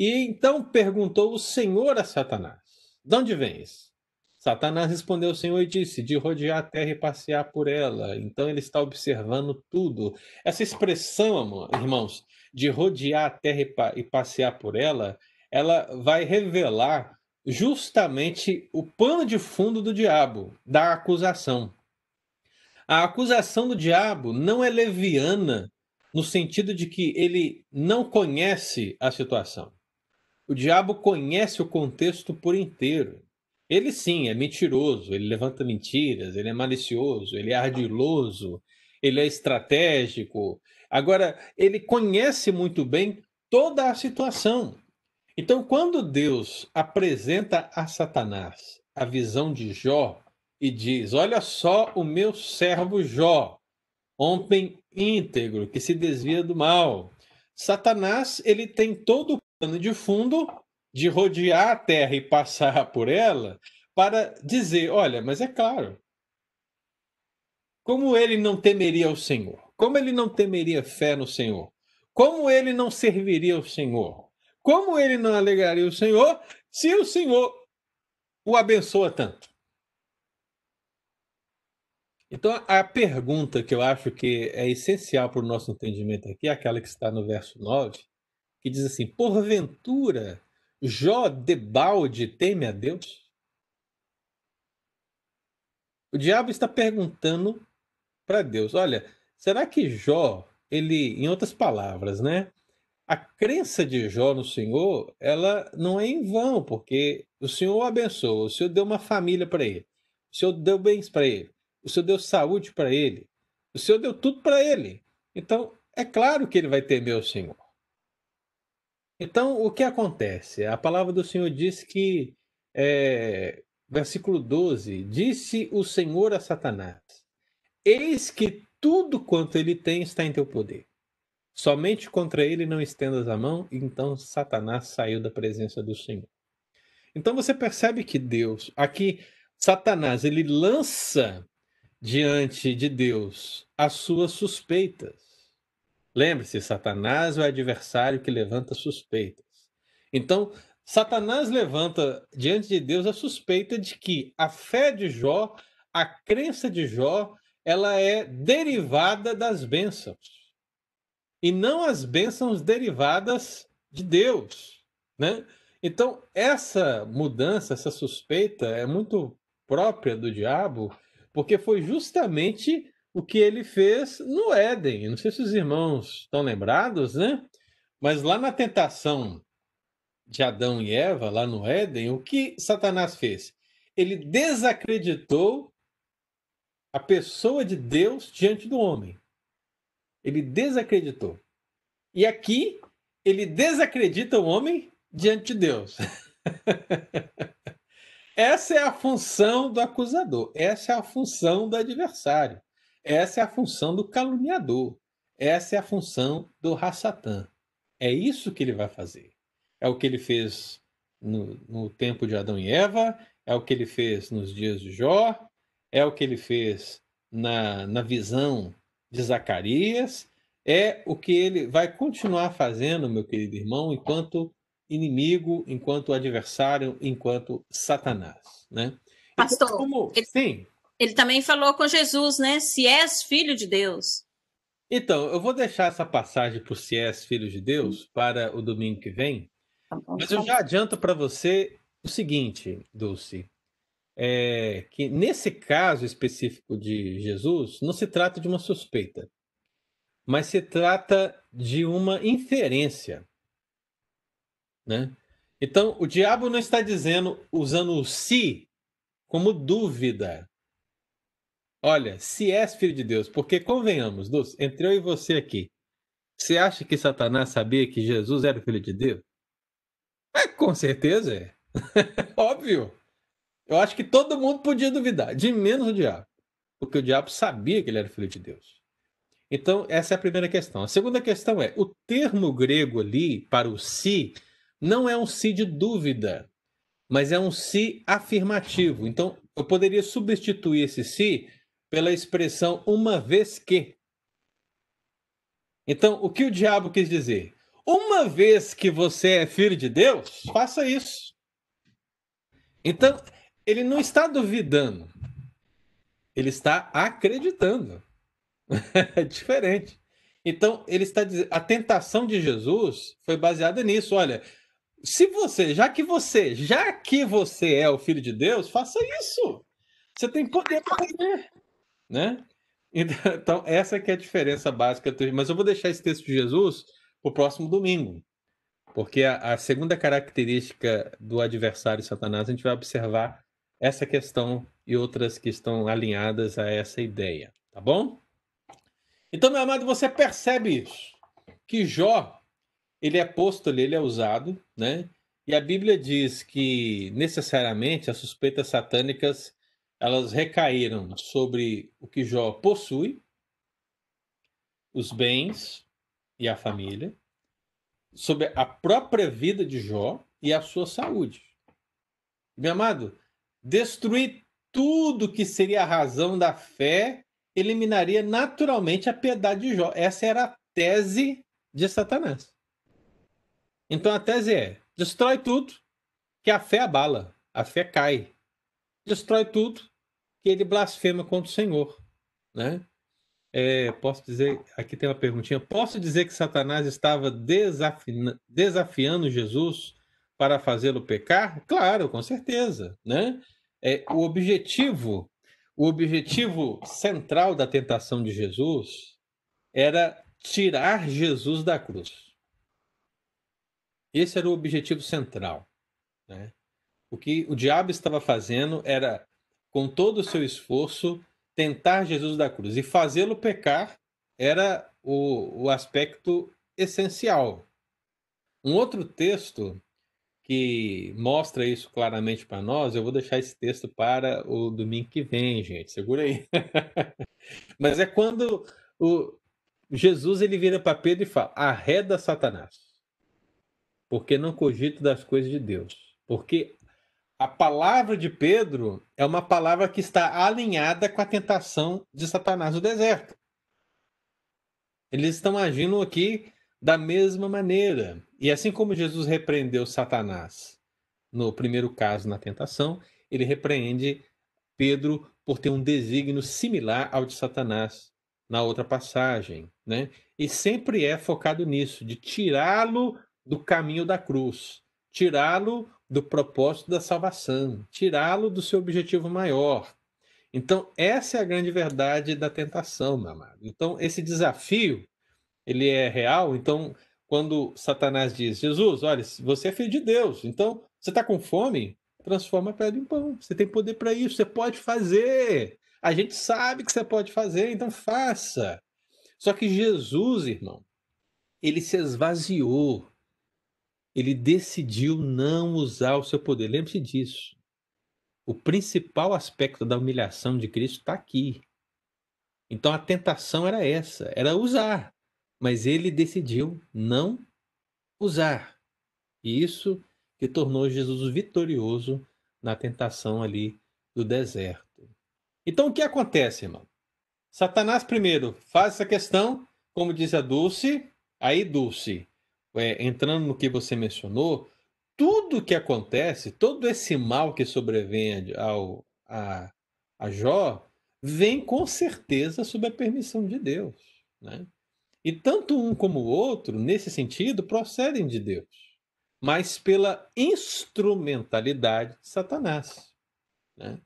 E então perguntou o Senhor a Satanás: De onde vens? Satanás respondeu ao Senhor e disse: De rodear a terra e passear por ela. Então ele está observando tudo. Essa expressão, irmãos, de rodear a terra e passear por ela, ela vai revelar justamente o pano de fundo do diabo, da acusação. A acusação do diabo não é leviana no sentido de que ele não conhece a situação. O diabo conhece o contexto por inteiro. Ele sim é mentiroso, ele levanta mentiras, ele é malicioso, ele é ardiloso, ele é estratégico. Agora, ele conhece muito bem toda a situação. Então, quando Deus apresenta a Satanás a visão de Jó e diz: Olha só o meu servo Jó, homem íntegro que se desvia do mal. Satanás, ele tem todo de fundo de rodear a Terra e passar (laughs) por ela para dizer: olha, mas é claro, como ele não temeria o Senhor? Como ele não temeria fé no Senhor? Como ele não serviria o Senhor? Como ele não alegraria o Senhor se o Senhor o abençoa tanto? Então, a pergunta que eu acho que é essencial para o nosso entendimento aqui é aquela que está no verso 9, que diz assim: Porventura, Jó debalde teme a Deus? O diabo está perguntando para Deus: olha, será que Jó, ele, em outras palavras, né? A crença de Jó no Senhor, ela não é em vão, porque o Senhor o abençoou, o Senhor deu uma família para ele, o Senhor deu bens para ele, o Senhor deu saúde para ele, o Senhor deu tudo para ele. Então, é claro que ele vai temer o Senhor. Então, o que acontece? A palavra do Senhor diz que, é, versículo 12: Disse o Senhor a Satanás: Eis que tudo quanto ele tem está em teu poder. Somente contra ele não estendas a mão. Então Satanás saiu da presença do Senhor. Então você percebe que Deus, aqui, Satanás, ele lança diante de Deus as suas suspeitas. Lembre-se, Satanás é o adversário que levanta suspeitas. Então, Satanás levanta diante de Deus a suspeita de que a fé de Jó, a crença de Jó, ela é derivada das bênçãos. E não as bênçãos derivadas de Deus, né? Então, essa mudança, essa suspeita é muito própria do diabo, porque foi justamente o que ele fez no Éden. Não sei se os irmãos estão lembrados, né? Mas lá na tentação de Adão e Eva, lá no Éden, o que Satanás fez? Ele desacreditou a pessoa de Deus diante do homem. Ele desacreditou. E aqui, ele desacredita o homem diante de Deus. (laughs) essa é a função do acusador, essa é a função do adversário, essa é a função do caluniador, essa é a função do Rassatã. É isso que ele vai fazer. É o que ele fez no, no tempo de Adão e Eva, é o que ele fez nos dias de Jó, é o que ele fez na, na visão de Zacarias, é o que ele vai continuar fazendo, meu querido irmão, enquanto inimigo, enquanto adversário, enquanto Satanás, né? Então, Pastor, então, como... ele, Sim. Ele também falou com Jesus, né? Se és filho de Deus. Então, eu vou deixar essa passagem por se és filho de Deus para o domingo que vem, Tá Mas eu já adianto para você o seguinte, Dulce, é que nesse caso específico de Jesus, não se trata de uma suspeita, mas se trata de uma inferência. Né? Então, o diabo não está dizendo, usando o se como dúvida. Olha, se és filho de Deus, porque convenhamos, Dulce, entre eu e você aqui, você acha que Satanás sabia que Jesus era filho de Deus? É, com certeza é. (laughs) Óbvio. Eu acho que todo mundo podia duvidar, de menos o diabo. Porque o diabo sabia que ele era filho de Deus. Então, essa é a primeira questão. A segunda questão é: o termo grego ali para o si não é um si de dúvida, mas é um si afirmativo. Então, eu poderia substituir esse si pela expressão uma vez que. Então, o que o diabo quis dizer? Uma vez que você é filho de Deus, faça isso. Então, ele não está duvidando, ele está acreditando. é (laughs) diferente. Então, ele está dizendo, a tentação de Jesus foi baseada nisso. Olha, se você, já que você, já que você é o filho de Deus, faça isso. Você tem poder para fazer, né? (laughs) Então, essa que é a diferença básica. Mas eu vou deixar esse texto de Jesus para o próximo domingo. Porque a, a, segunda característica do adversário Satanás, a gente vai observar essa questão e outras que estão alinhadas a essa ideia, tá bom? Então, meu amado, você percebe isso, que Jó, ele é posto ali, ele é usado, né? E a Bíblia diz que necessariamente as suspeitas satânicas elas recaíram sobre o que Jó possui, os bens, e a família, sobre a própria vida de Jó e a sua saúde. Meu amado, destruir tudo que seria a razão da fé eliminaria naturalmente a piedade de Jó. Essa era a tese de Satanás. Então a tese é: destrói tudo, que a fé abala, a fé cai. Destrói tudo, que ele blasfema contra o Senhor. Né? É, posso dizer, aqui tem uma perguntinha. Posso dizer que Satanás estava desafiando Jesus para fazê-lo pecar? Claro, com certeza, né? É, o objetivo, o objetivo central da tentação de Jesus era tirar Jesus da cruz. Esse era o objetivo central, né? O que o diabo estava fazendo era, com todo o seu esforço, tentar Jesus da cruz e fazê-lo pecar era o, o aspecto essencial. Um outro texto que mostra isso claramente para nós, eu vou deixar esse texto para o domingo que vem, gente. Segura aí. (laughs) Mas é quando o Jesus ele vira para Pedro e fala: arreda Satanás, porque não cogito das coisas de Deus. Porque a palavra de Pedro é uma palavra que está alinhada com a tentação de Satanás no deserto. Eles estão agindo aqui da mesma maneira. E assim como Jesus repreendeu Satanás no primeiro caso na tentação, ele repreende Pedro por ter um desígnio similar ao de Satanás na outra passagem, né? E sempre é focado nisso, de tirá-lo do caminho da cruz, tirá-lo do propósito da salvação, tirá-lo do seu objetivo maior. Então, essa é a grande verdade da tentação, meu amado. Então, esse desafio, ele é real. Então, quando Satanás diz, Jesus, olha, você é filho de Deus, então você está com fome, transforma a pedra em pão. Você tem poder para isso, você pode fazer. A gente sabe que você pode fazer, então faça. Só que Jesus, irmão, ele se esvaziou ele decidiu não usar o seu poder. Lembre-se disso. O principal aspecto da humilhação de Cristo está aqui. Então a tentação era essa, era usar, mas ele decidiu não usar. E isso que tornou Jesus vitorioso na tentação ali do deserto. Então o que acontece, irmão? Satanás primeiro faz essa questão, como diz a Dulce, aí Dulce, é, entrando no que você mencionou, tudo que acontece, todo esse mal que sobrevém ao, a, a Jó, vem com certeza sob a permissão de Deus. Né? E tanto um como o outro, nesse sentido, procedem de Deus, mas pela instrumentalidade de Satanás. Né?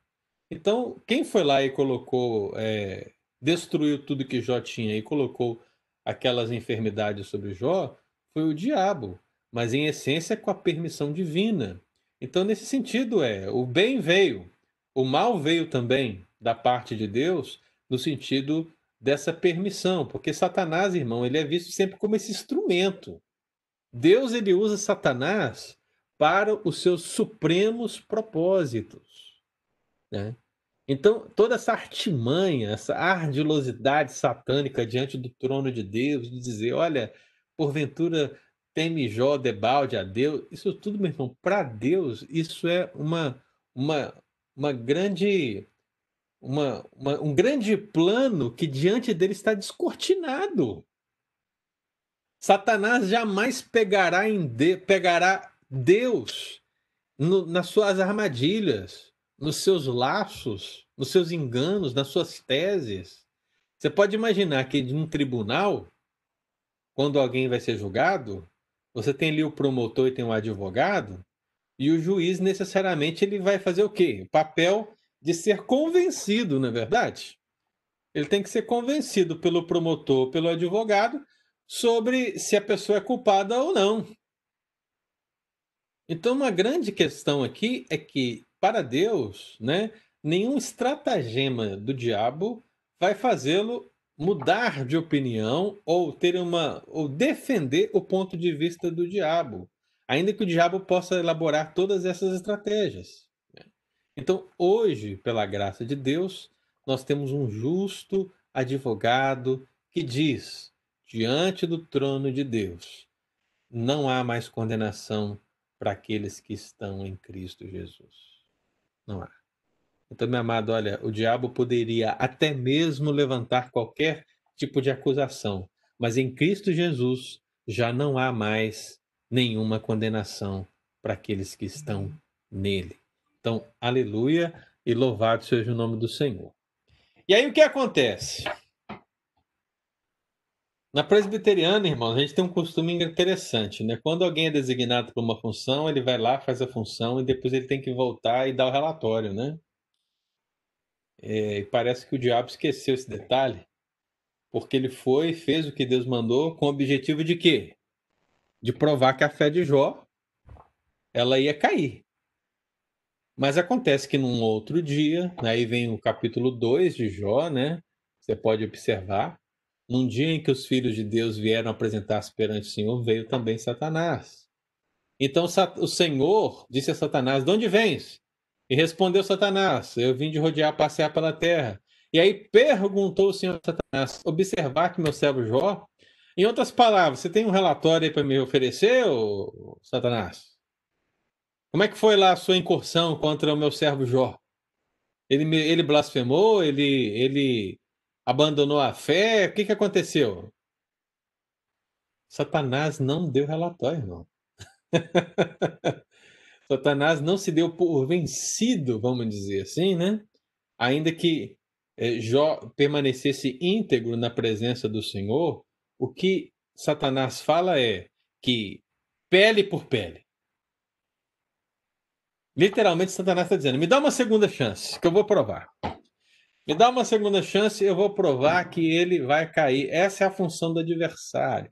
Então, quem foi lá e colocou, é, destruiu tudo que Jó tinha e colocou aquelas enfermidades sobre Jó, foi o diabo, mas em essência com a permissão divina. Então, nesse sentido, é o bem veio, o mal veio também da parte de Deus, no sentido dessa permissão, porque Satanás, irmão, ele é visto sempre como esse instrumento. Deus ele usa Satanás para os seus supremos propósitos, né? Então, toda essa artimanha, essa ardilosidade satânica diante do trono de Deus, de dizer, olha, porventura teme Jó debalde a Deus, isso tudo, meu irmão, para Deus, isso é uma, uma, uma grande. Uma, uma, um grande plano que diante dele está descortinado. Satanás jamais pegará, em de, pegará Deus no, nas suas armadilhas, nos seus laços, nos seus enganos, nas suas teses. Você pode imaginar que de um tribunal quando alguém vai ser julgado, você tem ali o promotor e tem o advogado, e o juiz necessariamente ele vai fazer o quê? O papel de ser convencido, não é verdade? Ele tem que ser convencido pelo promotor, pelo advogado, sobre se a pessoa é culpada ou não. Então, uma grande questão aqui é que, para Deus, né, nenhum estratagema do diabo vai fazê-lo mudar de opinião ou ter uma ou defender o ponto de vista do diabo, ainda que o diabo possa elaborar todas essas estratégias. Né? Então, hoje, pela graça de Deus, nós temos um justo advogado que diz, diante do trono de Deus, não há mais condenação para aqueles que estão em Cristo Jesus. Não há. Então, meu amado, olha, o diabo poderia até mesmo levantar qualquer tipo de acusação, mas em Cristo Jesus já não há mais nenhuma condenação para aqueles que estão nele. Então, aleluia e louvado seja o nome do Senhor. E aí o que acontece? Na presbiteriana, irmãos, a gente tem um costume interessante, né? Quando alguém é designado para uma função, ele vai lá, faz a função e depois ele tem que voltar e dar o relatório, né? É, e parece que o diabo esqueceu esse detalhe, porque ele foi e fez o que Deus mandou com o objetivo de quê? De provar que a fé de Jó ela ia cair. Mas acontece que num outro dia, aí vem o capítulo 2 de Jó, né? Você pode observar. Num dia em que os filhos de Deus vieram apresentar-se perante o Senhor, veio também Satanás. Então o Senhor disse a Satanás: De onde vens? E respondeu Satanás: Eu vim de rodear, passear pela terra. E aí perguntou o Senhor Satanás: Observar que meu servo Jó. Em outras palavras, você tem um relatório aí para me oferecer, ô, Satanás? Como é que foi lá a sua incursão contra o meu servo Jó? Ele, ele blasfemou? Ele, ele abandonou a fé? O que, que aconteceu? Satanás não deu relatório, irmão. (laughs) Satanás não se deu por vencido, vamos dizer assim, né? Ainda que é, Jó permanecesse íntegro na presença do Senhor, o que Satanás fala é que pele por pele. Literalmente, Satanás está dizendo: me dá uma segunda chance, que eu vou provar. Me dá uma segunda chance, eu vou provar que ele vai cair. Essa é a função do adversário.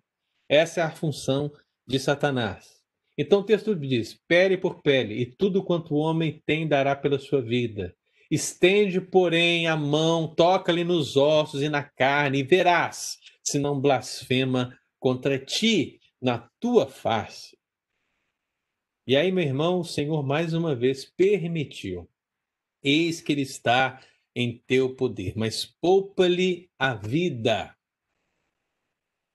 Essa é a função de Satanás. Então o texto diz: pele por pele, e tudo quanto o homem tem dará pela sua vida. Estende, porém, a mão, toca-lhe nos ossos e na carne, e verás se não blasfema contra ti na tua face. E aí, meu irmão, o Senhor mais uma vez permitiu. Eis que ele está em teu poder, mas poupa-lhe a vida.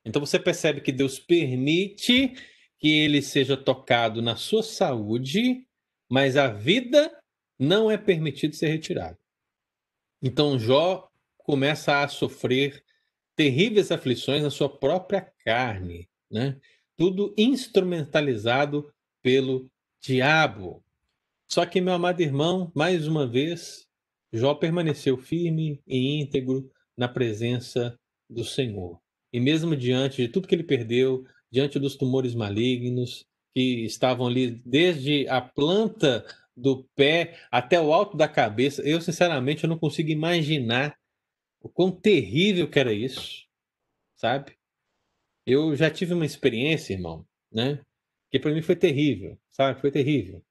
Então você percebe que Deus permite que ele seja tocado na sua saúde, mas a vida não é permitido ser retirada. Então Jó começa a sofrer terríveis aflições na sua própria carne, né? Tudo instrumentalizado pelo diabo. Só que, meu amado irmão, mais uma vez, Jó permaneceu firme e íntegro na presença do Senhor. E mesmo diante de tudo que ele perdeu, diante dos tumores malignos que estavam ali desde a planta do pé até o alto da cabeça, eu sinceramente eu não consigo imaginar o quão terrível que era isso, sabe? Eu já tive uma experiência, irmão, né? Que para mim foi terrível, sabe? Foi terrível.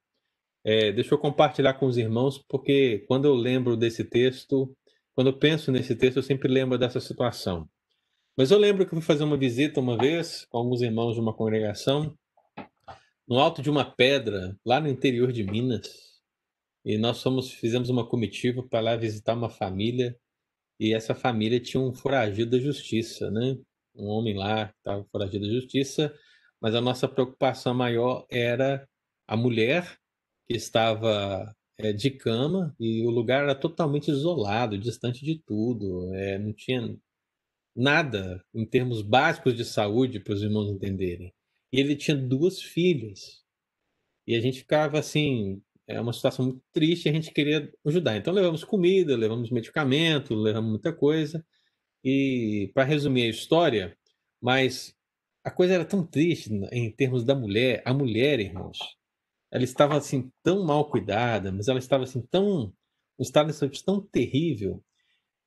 É, deixa eu compartilhar com os irmãos, porque quando eu lembro desse texto, quando eu penso nesse texto, eu sempre lembro dessa situação. Mas eu lembro que eu fui fazer uma visita uma vez com alguns irmãos de uma congregação no alto de uma pedra lá no interior de Minas. E nós fomos, fizemos uma comitiva para lá visitar uma família e essa família tinha um foragido da justiça, né? Um homem lá que estava foragido da justiça, mas a nossa preocupação maior era a mulher que estava é, de cama e o lugar era totalmente isolado, distante de tudo, é, não tinha nada em termos básicos de saúde para os irmãos entenderem. E ele tinha duas filhas. E a gente ficava assim, é uma situação muito triste, a gente queria ajudar. Então levamos comida, levamos medicamento, levamos muita coisa. E para resumir a história, mas a coisa era tão triste em termos da mulher, a mulher, irmãos, ela estava assim tão mal cuidada, mas ela estava assim tão um estado de saúde tão terrível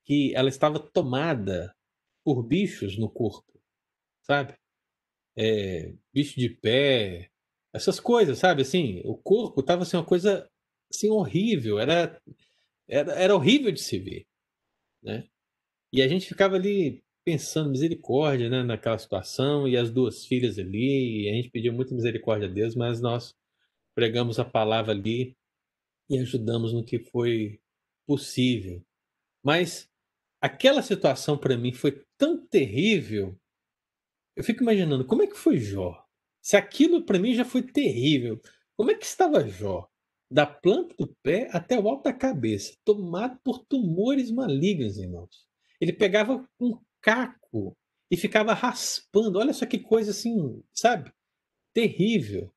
que ela estava tomada por bichos no corpo, sabe? É, bicho de pé, essas coisas, sabe? Assim, o corpo estava assim uma coisa assim horrível, era, era era horrível de se ver, né? E a gente ficava ali pensando misericórdia, né, naquela situação e as duas filhas ali, e a gente pediu muita misericórdia a Deus, mas nós pregamos a palavra ali e ajudamos no que foi possível. Mas aquela situação para mim foi tão terrível. Eu fico imaginando como é que foi Jó. Se aquilo para mim já foi terrível, como é que estava Jó? Da planta do pé até o alto da cabeça, tomado por tumores malignos, irmãos. Ele pegava um caco e ficava raspando. Olha só que coisa assim, sabe? Terrível.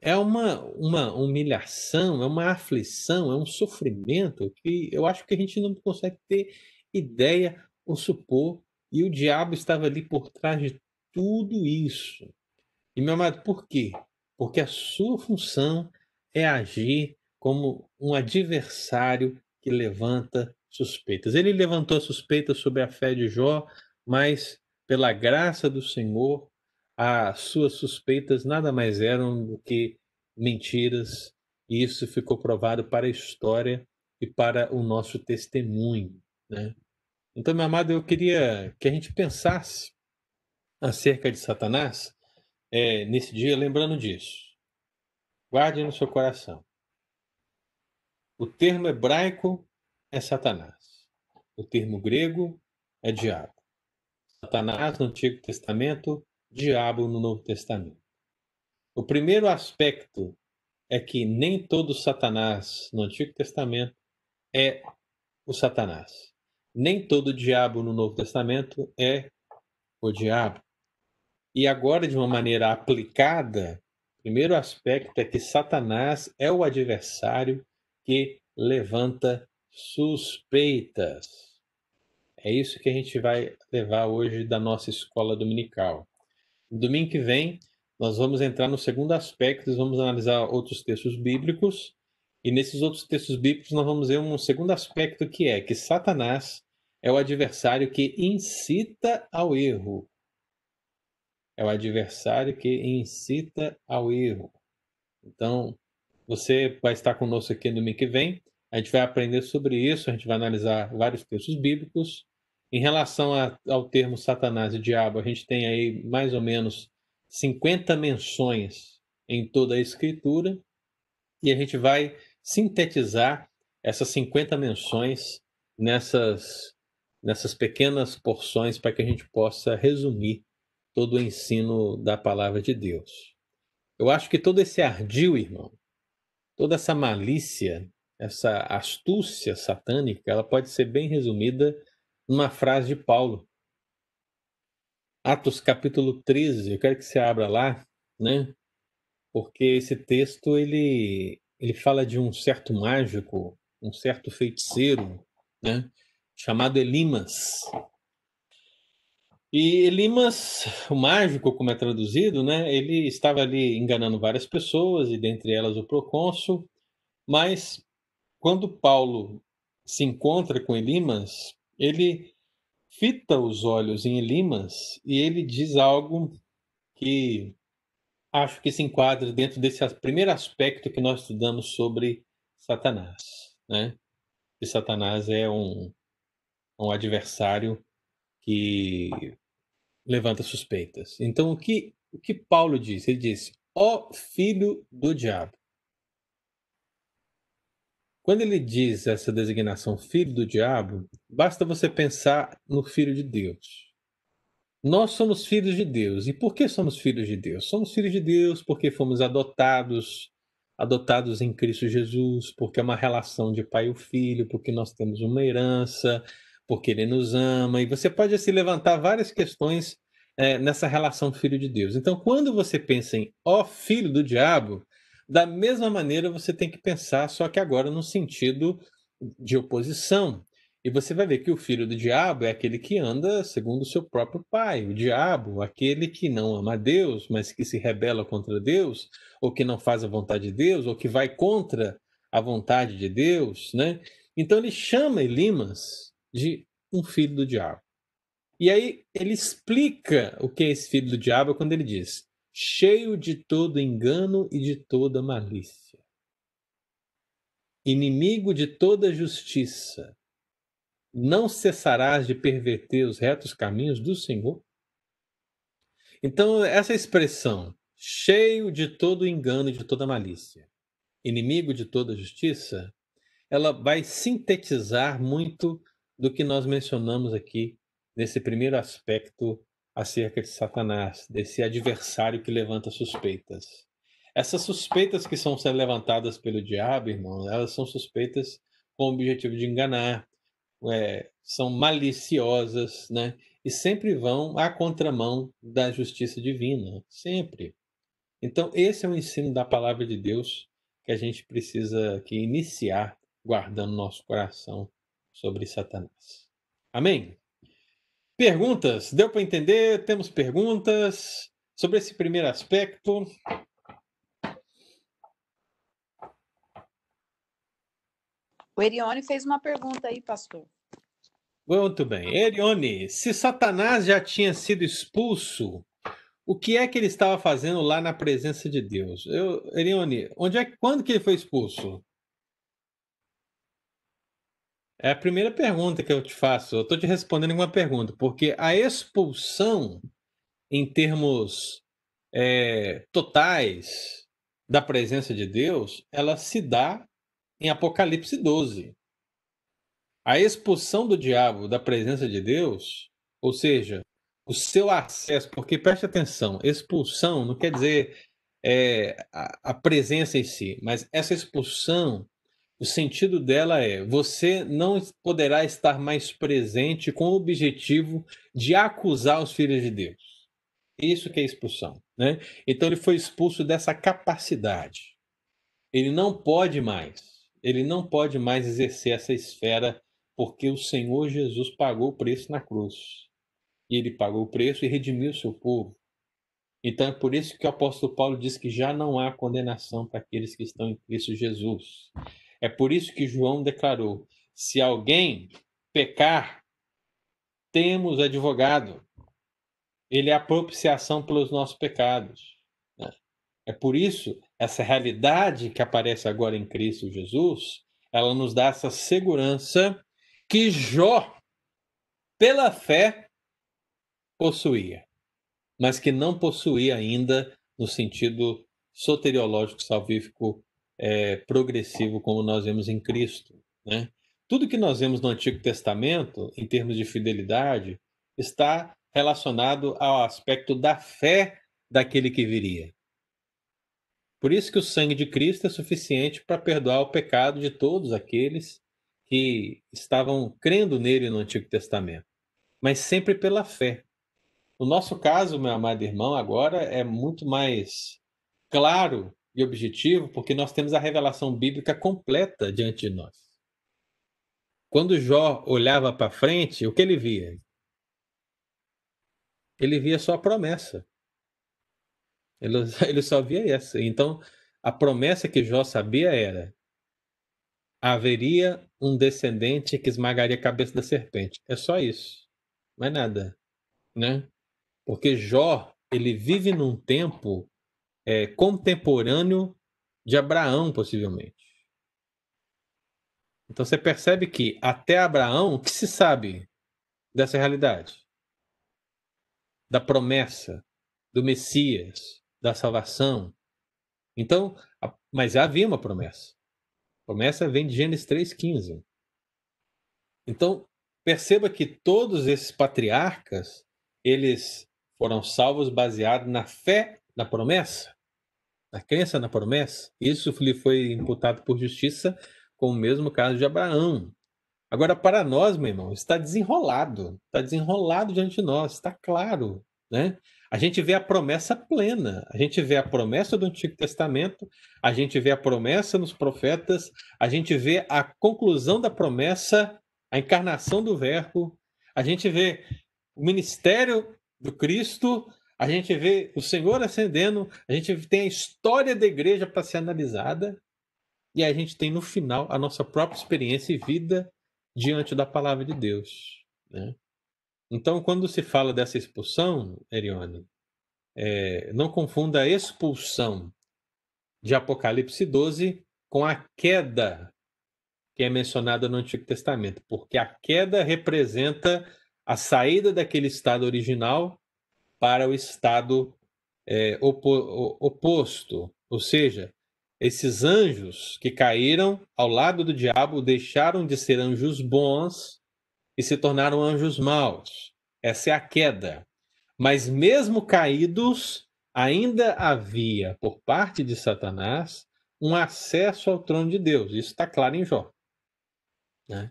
É uma, uma humilhação, é uma aflição, é um sofrimento que eu acho que a gente não consegue ter ideia ou supor, e o diabo estava ali por trás de tudo isso. E meu amado, por quê? Porque a sua função é agir como um adversário que levanta suspeitas. Ele levantou suspeitas sobre a fé de Jó, mas pela graça do Senhor, as suas suspeitas nada mais eram do que mentiras, e isso ficou provado para a história e para o nosso testemunho. Né? Então, meu amado, eu queria que a gente pensasse acerca de Satanás é, nesse dia, lembrando disso. Guarde no seu coração. O termo hebraico é Satanás. O termo grego é diabo. Satanás no Antigo Testamento, diabo no Novo Testamento. O primeiro aspecto é que nem todo Satanás no Antigo Testamento é o Satanás. Nem todo diabo no Novo Testamento é o diabo. E agora, de uma maneira aplicada, o primeiro aspecto é que Satanás é o adversário que levanta suspeitas. É isso que a gente vai levar hoje da nossa escola dominical. Domingo que vem, nós vamos entrar no segundo aspecto, vamos analisar outros textos bíblicos, e nesses outros textos bíblicos nós vamos ver um segundo aspecto que é que Satanás é o adversário que incita ao erro. É o adversário que incita ao erro. Então, você vai estar conosco aqui no domingo que vem. A gente vai aprender sobre isso, a gente vai analisar vários textos bíblicos. Em relação a, ao termo Satanás e diabo, a gente tem aí mais ou menos 50 menções em toda a Escritura e a gente vai sintetizar essas 50 menções nessas, nessas pequenas porções para que a gente possa resumir todo o ensino da palavra de Deus. Eu acho que todo esse ardil, irmão, toda essa malícia, essa astúcia satânica, ela pode ser bem resumida numa frase de Paulo. Atos capítulo 13, eu quero que você abra lá, né? Porque esse texto ele ele fala de um certo mágico, um certo feiticeiro, né? Chamado Elimas. E Elimas, o mágico, como é traduzido, né? Ele estava ali enganando várias pessoas e dentre elas o procônsul, mas quando Paulo se encontra com Elimas, ele fita os olhos em Elimas e ele diz algo que acho que se enquadra dentro desse primeiro aspecto que nós estudamos sobre Satanás, né? Que Satanás é um, um adversário que levanta suspeitas. Então, o que, o que Paulo diz? Ele diz: ó filho do diabo. Quando ele diz essa designação filho do diabo, basta você pensar no filho de Deus. Nós somos filhos de Deus. E por que somos filhos de Deus? Somos filhos de Deus porque fomos adotados, adotados em Cristo Jesus, porque é uma relação de pai e filho, porque nós temos uma herança, porque Ele nos ama. E você pode se assim, levantar várias questões é, nessa relação filho de Deus. Então, quando você pensa em ó filho do diabo, da mesma maneira, você tem que pensar, só que agora no sentido de oposição. E você vai ver que o filho do diabo é aquele que anda segundo o seu próprio pai. O diabo, aquele que não ama Deus, mas que se rebela contra Deus, ou que não faz a vontade de Deus, ou que vai contra a vontade de Deus, né? Então ele chama Elimas de um filho do diabo. E aí ele explica o que é esse filho do diabo quando ele diz: cheio de todo engano e de toda malícia, inimigo de toda justiça, não cessarás de perverter os retos caminhos do Senhor? Então, essa expressão, cheio de todo engano e de toda malícia, inimigo de toda justiça, ela vai sintetizar muito do que nós mencionamos aqui nesse primeiro aspecto acerca de Satanás, desse adversário que levanta suspeitas. Essas suspeitas que são levantadas pelo diabo, irmão, elas são suspeitas com o objetivo de enganar, é, são maliciosas, né? E sempre vão à contramão da justiça divina, sempre. Então, esse é o ensino da palavra de Deus que a gente precisa aqui iniciar guardando nosso coração sobre Satanás. Amém? Perguntas? Deu para entender? Temos perguntas sobre esse primeiro aspecto? O Erione fez uma pergunta aí, pastor. Muito bem. Erione, se Satanás já tinha sido expulso, o que é que ele estava fazendo lá na presença de Deus? Eu, Erione, onde é, quando que ele foi expulso? É a primeira pergunta que eu te faço. Eu estou te respondendo uma pergunta, porque a expulsão, em termos é, totais da presença de Deus, ela se dá em Apocalipse 12. A expulsão do diabo da presença de Deus, ou seja, o seu acesso, porque preste atenção, expulsão não quer dizer é, a, a presença em si, mas essa expulsão, o sentido dela é: você não poderá estar mais presente com o objetivo de acusar os filhos de Deus. Isso que é expulsão. Né? Então ele foi expulso dessa capacidade. Ele não pode mais, ele não pode mais exercer essa esfera porque o Senhor Jesus pagou o preço na cruz. E ele pagou o preço e redimiu o seu povo. Então é por isso que o apóstolo Paulo diz que já não há condenação para aqueles que estão em Cristo Jesus. É por isso que João declarou: se alguém pecar, temos advogado. Ele é a propiciação pelos nossos pecados. Né? É por isso essa realidade que aparece agora em Cristo Jesus, ela nos dá essa segurança que Jó, pela fé, possuía mas que não possuía ainda no sentido soteriológico salvífico é, progressivo como nós vemos em Cristo. Né? Tudo que nós vemos no Antigo Testamento, em termos de fidelidade, está relacionado ao aspecto da fé daquele que viria. Por isso que o sangue de Cristo é suficiente para perdoar o pecado de todos aqueles que estavam crendo nele no Antigo Testamento, mas sempre pela fé. O nosso caso, meu amado irmão, agora é muito mais claro e objetivo, porque nós temos a revelação bíblica completa diante de nós. Quando Jó olhava para frente, o que ele via? Ele via só a promessa. Ele, (laughs) ele só via essa. Então, a promessa que Jó sabia era: haveria um descendente que esmagaria a cabeça da serpente. É só isso. Mais nada. Né? Porque Jó, ele vive num tempo é, contemporâneo de Abraão, possivelmente. Então você percebe que até Abraão, o que se sabe dessa realidade? Da promessa, do Messias, da salvação. Então, mas já havia uma promessa. A promessa vem de Gênesis 3,15. Então, perceba que todos esses patriarcas, eles foram salvos baseados na fé na promessa, na crença na promessa. Isso lhe foi imputado por justiça, como o mesmo caso de Abraão. Agora, para nós, meu irmão, está desenrolado, está desenrolado diante de nós, está claro, né? A gente vê a promessa plena, a gente vê a promessa do Antigo Testamento, a gente vê a promessa nos profetas, a gente vê a conclusão da promessa, a encarnação do Verbo, a gente vê o ministério do Cristo, a gente vê o Senhor ascendendo, a gente tem a história da igreja para ser analisada, e a gente tem no final a nossa própria experiência e vida diante da palavra de Deus. Né? Então, quando se fala dessa expulsão, Erione, é, não confunda a expulsão de Apocalipse 12 com a queda que é mencionada no Antigo Testamento, porque a queda representa a saída daquele estado original para o estado é, opo oposto, ou seja, esses anjos que caíram ao lado do diabo deixaram de ser anjos bons e se tornaram anjos maus. Essa é a queda. Mas mesmo caídos, ainda havia por parte de Satanás um acesso ao trono de Deus. Isso está claro em Jó. Né?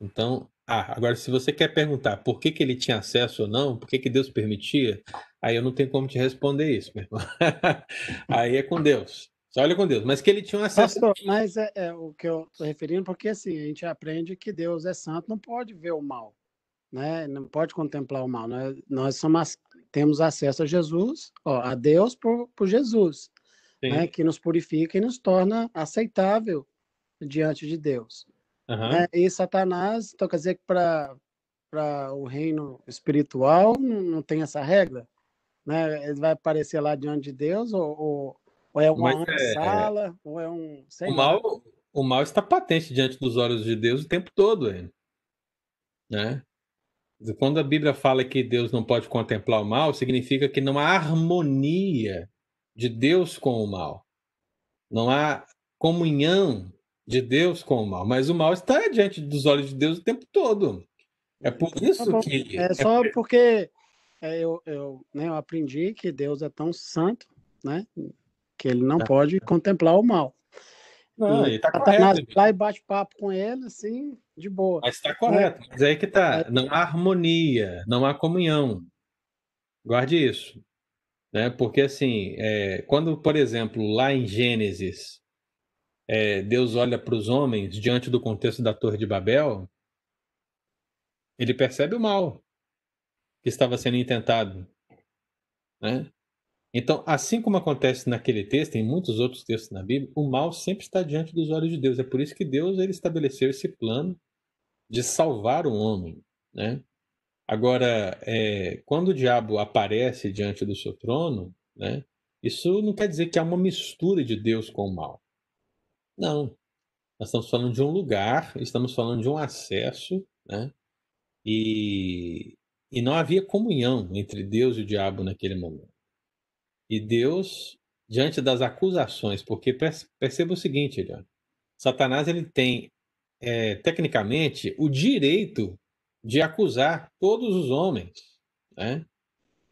Então, ah, agora, se você quer perguntar por que, que ele tinha acesso ou não, por que, que Deus permitia, aí eu não tenho como te responder isso, meu irmão. (laughs) aí é com Deus. Só olha com Deus. Mas que ele tinha um acesso. Pastor, mas é, é, o que eu estou referindo, porque assim, a gente aprende que Deus é santo, não pode ver o mal, né? não pode contemplar o mal. Né? Nós somos, temos acesso a Jesus, ó, a Deus por, por Jesus, né? que nos purifica e nos torna aceitável diante de Deus. Uhum. Né? E Satanás, então quer dizer que para o reino espiritual não, não, tem essa regra? Né? Ele vai aparecer lá diante de Deus, ou, ou, ou é uma é, sala, é... ou é um. o, mal, o mal está patente diante dos olhos de Deus o tempo todo, hein? né? Quando a Bíblia fala que Deus não pode contemplar o mal, significa que não há harmonia de Deus com o mal. Não há comunhão de Deus com o mal, mas o mal está diante dos olhos de Deus o tempo todo. É por isso tá que. É só é... porque é, eu, eu, né, eu aprendi que Deus é tão santo, né? que ele não tá. pode contemplar o mal. Não, e, tá correto. Lá e bate papo com ele, assim, de boa. Mas está correto. Mas aí que tá. Não há harmonia, não há comunhão. Guarde isso. Né? Porque, assim, é, quando, por exemplo, lá em Gênesis, é, Deus olha para os homens diante do contexto da Torre de Babel, ele percebe o mal que estava sendo intentado. Né? Então, assim como acontece naquele texto, em muitos outros textos na Bíblia, o mal sempre está diante dos olhos de Deus. É por isso que Deus ele estabeleceu esse plano de salvar o homem. Né? Agora, é, quando o diabo aparece diante do seu trono, né, isso não quer dizer que há uma mistura de Deus com o mal. Não. Nós estamos falando de um lugar, estamos falando de um acesso, né? E, e não havia comunhão entre Deus e o diabo naquele momento. E Deus, diante das acusações, porque perceba o seguinte, Eliane, Satanás ele tem, é, tecnicamente, o direito de acusar todos os homens. Né?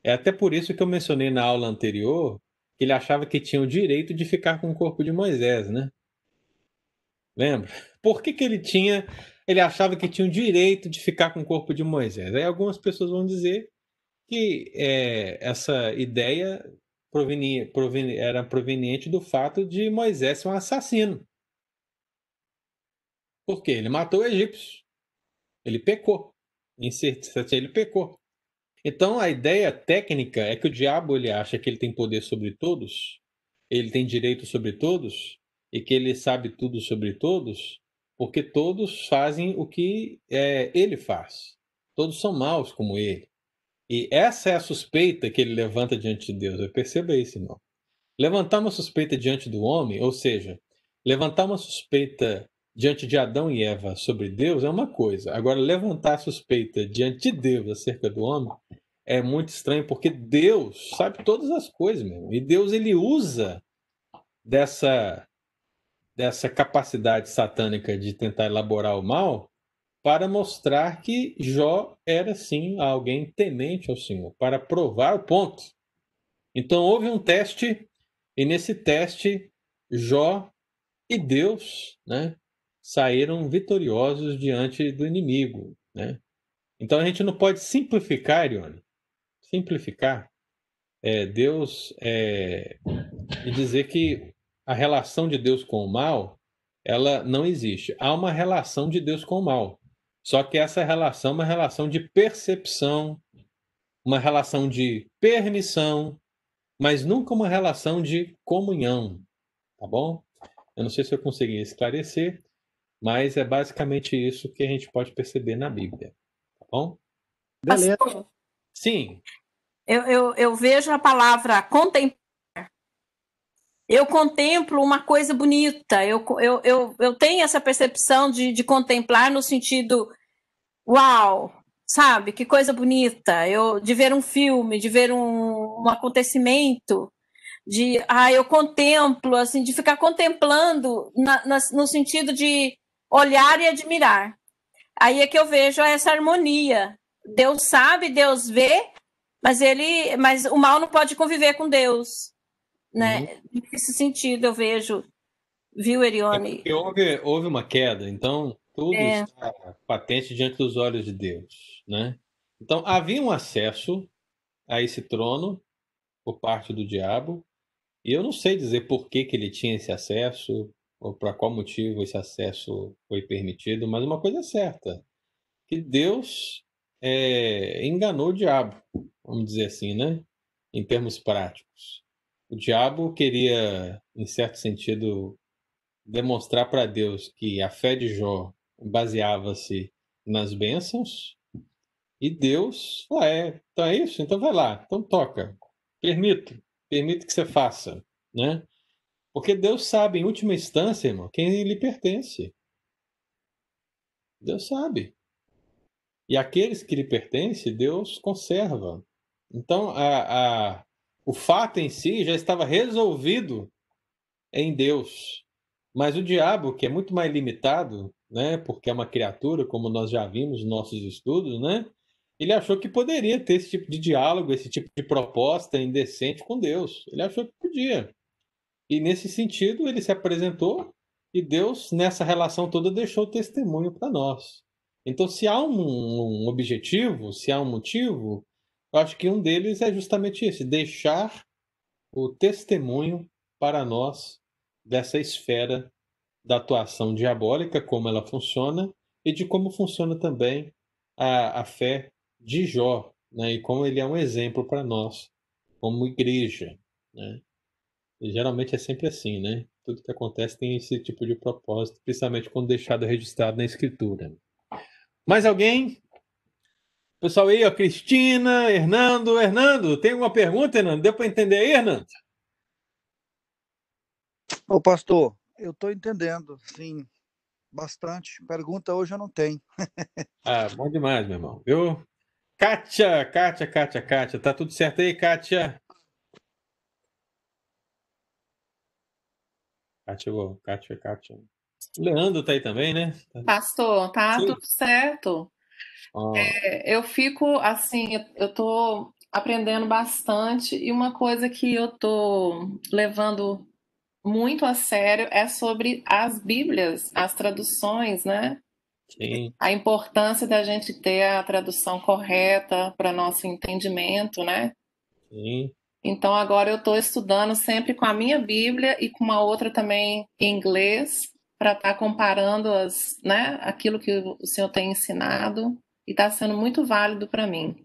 É até por isso que eu mencionei na aula anterior que ele achava que tinha o direito de ficar com o corpo de Moisés, né? Lembra? Por que, que ele tinha. Ele achava que tinha o direito de ficar com o corpo de Moisés. Aí algumas pessoas vão dizer que é, essa ideia provenia, era proveniente do fato de Moisés ser um assassino. Por quê? Ele matou o egípcio. Ele pecou. Em certeza, ele pecou. Então a ideia técnica é que o diabo ele acha que ele tem poder sobre todos, ele tem direito sobre todos e que ele sabe tudo sobre todos, porque todos fazem o que é, ele faz. Todos são maus como ele. E essa é a suspeita que ele levanta diante de Deus. Perceba isso, irmão. Levantar uma suspeita diante do homem, ou seja, levantar uma suspeita diante de Adão e Eva sobre Deus é uma coisa. Agora, levantar a suspeita diante de Deus acerca do homem é muito estranho, porque Deus sabe todas as coisas, meu. E Deus ele usa dessa dessa capacidade satânica de tentar elaborar o mal para mostrar que Jó era sim alguém temente ao Senhor, para provar o ponto. Então houve um teste, e nesse teste, Jó e Deus né, saíram vitoriosos diante do inimigo. Né? Então a gente não pode simplificar, Ione, simplificar é, Deus é, e dizer que a relação de Deus com o mal ela não existe. Há uma relação de Deus com o mal. Só que essa relação é uma relação de percepção, uma relação de permissão, mas nunca uma relação de comunhão, tá bom? Eu não sei se eu consegui esclarecer, mas é basicamente isso que a gente pode perceber na Bíblia, tá bom? Beleza. Sim. Eu, eu, eu vejo a palavra contemplar. Eu contemplo uma coisa bonita, eu, eu, eu, eu tenho essa percepção de, de contemplar no sentido uau, sabe? Que coisa bonita. Eu de ver um filme, de ver um, um acontecimento, de ah, eu contemplo, assim, de ficar contemplando na, na, no sentido de olhar e admirar. Aí é que eu vejo essa harmonia. Deus sabe, Deus vê, mas ele, mas o mal não pode conviver com Deus, né? Uhum. Nesse sentido eu vejo, viu, Erione? É houve, houve uma queda, então tudo é. está patente diante dos olhos de Deus, né? Então havia um acesso a esse trono por parte do diabo, e eu não sei dizer por que, que ele tinha esse acesso ou para qual motivo esse acesso foi permitido, mas uma coisa é certa, que Deus é, enganou o diabo, vamos dizer assim, né? Em termos práticos. O diabo queria, em certo sentido, demonstrar para Deus que a fé de Jó baseava-se nas bênçãos e Deus falou, é, então é isso, então vai lá, então toca, permito, permito que você faça, né? Porque Deus sabe, em última instância, irmão, quem lhe pertence. Deus sabe. E aqueles que lhe pertencem, Deus conserva. Então, a, a, o fato em si já estava resolvido em Deus. Mas o diabo, que é muito mais limitado, né, porque é uma criatura, como nós já vimos nos nossos estudos, né, ele achou que poderia ter esse tipo de diálogo, esse tipo de proposta indecente com Deus. Ele achou que podia. E nesse sentido, ele se apresentou e Deus, nessa relação toda, deixou testemunho para nós. Então, se há um, um, objetivo, se há um motivo, eu acho que um deles é justamente esse: deixar o testemunho para nós dessa esfera da atuação diabólica, como ela funciona, e de como funciona também a, a fé de Jó, né? e como ele é um exemplo para nós, como igreja. Né? E geralmente é sempre assim, né? Tudo que acontece tem esse tipo de propósito, principalmente quando deixado registrado na escritura. Mais alguém? Pessoal aí, ó, Cristina, Hernando. Hernando, tem alguma pergunta, Hernando? Deu para entender aí, Hernando? Ô, pastor, eu estou entendendo, sim, bastante. Pergunta hoje eu não tenho. (laughs) ah, bom demais, meu irmão. Eu... Kátia, Kátia, Kátia, Kátia, tá tudo certo aí, Kátia? Kátia, Kátia, Kátia. Leandro tá aí também, né? Pastor, tá Sim. tudo certo. É, eu fico assim, eu tô aprendendo bastante e uma coisa que eu tô levando muito a sério é sobre as Bíblias, as traduções, né? Sim. A importância da gente ter a tradução correta para nosso entendimento, né? Sim. Então agora eu estou estudando sempre com a minha Bíblia e com uma outra também em inglês para estar tá comparando as, né, aquilo que o senhor tem ensinado e está sendo muito válido para mim.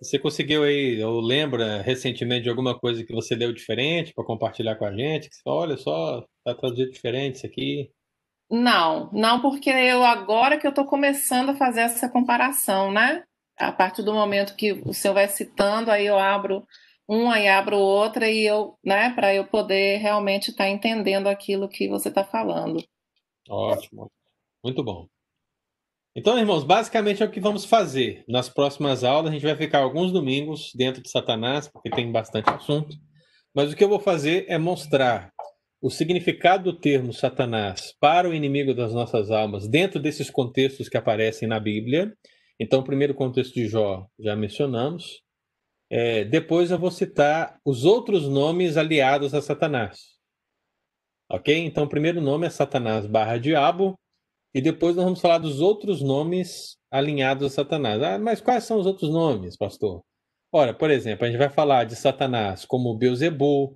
Você conseguiu aí, ou lembra recentemente de alguma coisa que você deu diferente para compartilhar com a gente? Que você olha só, está traduzido diferente isso aqui. Não, não, porque eu agora que eu estou começando a fazer essa comparação, né? A partir do momento que o senhor vai citando, aí eu abro uma e abro outra e eu, né, para eu poder realmente estar tá entendendo aquilo que você está falando. Ótimo, muito bom. Então, irmãos, basicamente é o que vamos fazer. Nas próximas aulas, a gente vai ficar alguns domingos dentro de Satanás, porque tem bastante assunto. Mas o que eu vou fazer é mostrar o significado do termo Satanás para o inimigo das nossas almas dentro desses contextos que aparecem na Bíblia. Então, o primeiro contexto de Jó já mencionamos. É, depois eu vou citar os outros nomes aliados a Satanás. Ok? Então, o primeiro nome é Satanás barra Diabo, e depois nós vamos falar dos outros nomes alinhados a Satanás. Ah, mas quais são os outros nomes, pastor? Ora, por exemplo, a gente vai falar de Satanás como Beuzebu,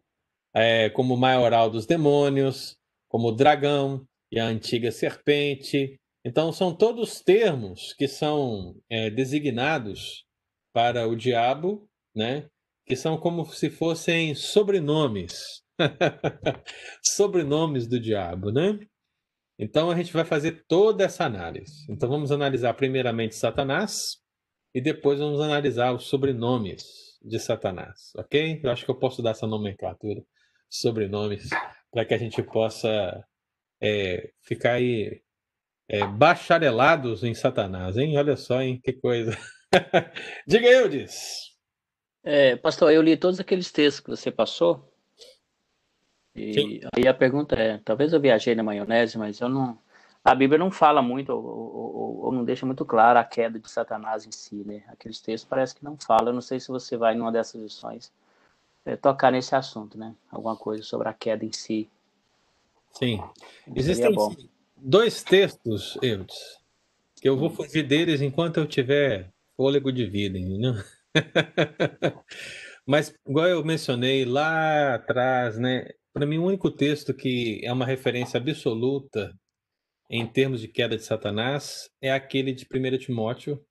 é, como maioral dos demônios, como dragão e a antiga serpente. Então, são todos termos que são é, designados para o diabo né? Que são como se fossem sobrenomes. (laughs) sobrenomes do diabo, né? Então a gente vai fazer toda essa análise. Então vamos analisar primeiramente Satanás e depois vamos analisar os sobrenomes de Satanás, ok? Eu acho que eu posso dar essa nomenclatura, sobrenomes, para que a gente possa é, ficar aí é, bacharelados em Satanás, hein? Olha só, hein? Que coisa. (laughs) Diga, Eudes. É, pastor, eu li todos aqueles textos que você passou. E Sim. aí a pergunta é: talvez eu viajei na maionese, mas eu não. A Bíblia não fala muito, ou, ou, ou não deixa muito claro a queda de Satanás em si, né? Aqueles textos parece que não falam. Eu não sei se você vai, numa dessas lições, é, tocar nesse assunto, né? Alguma coisa sobre a queda em si. Sim. Existem dois textos, Eudes, que eu vou fugir deles enquanto eu tiver fôlego de vida, entendeu? (laughs) Mas, igual eu mencionei lá atrás, né? Para mim, o único texto que é uma referência absoluta em termos de queda de Satanás é aquele de 1 Timóteo,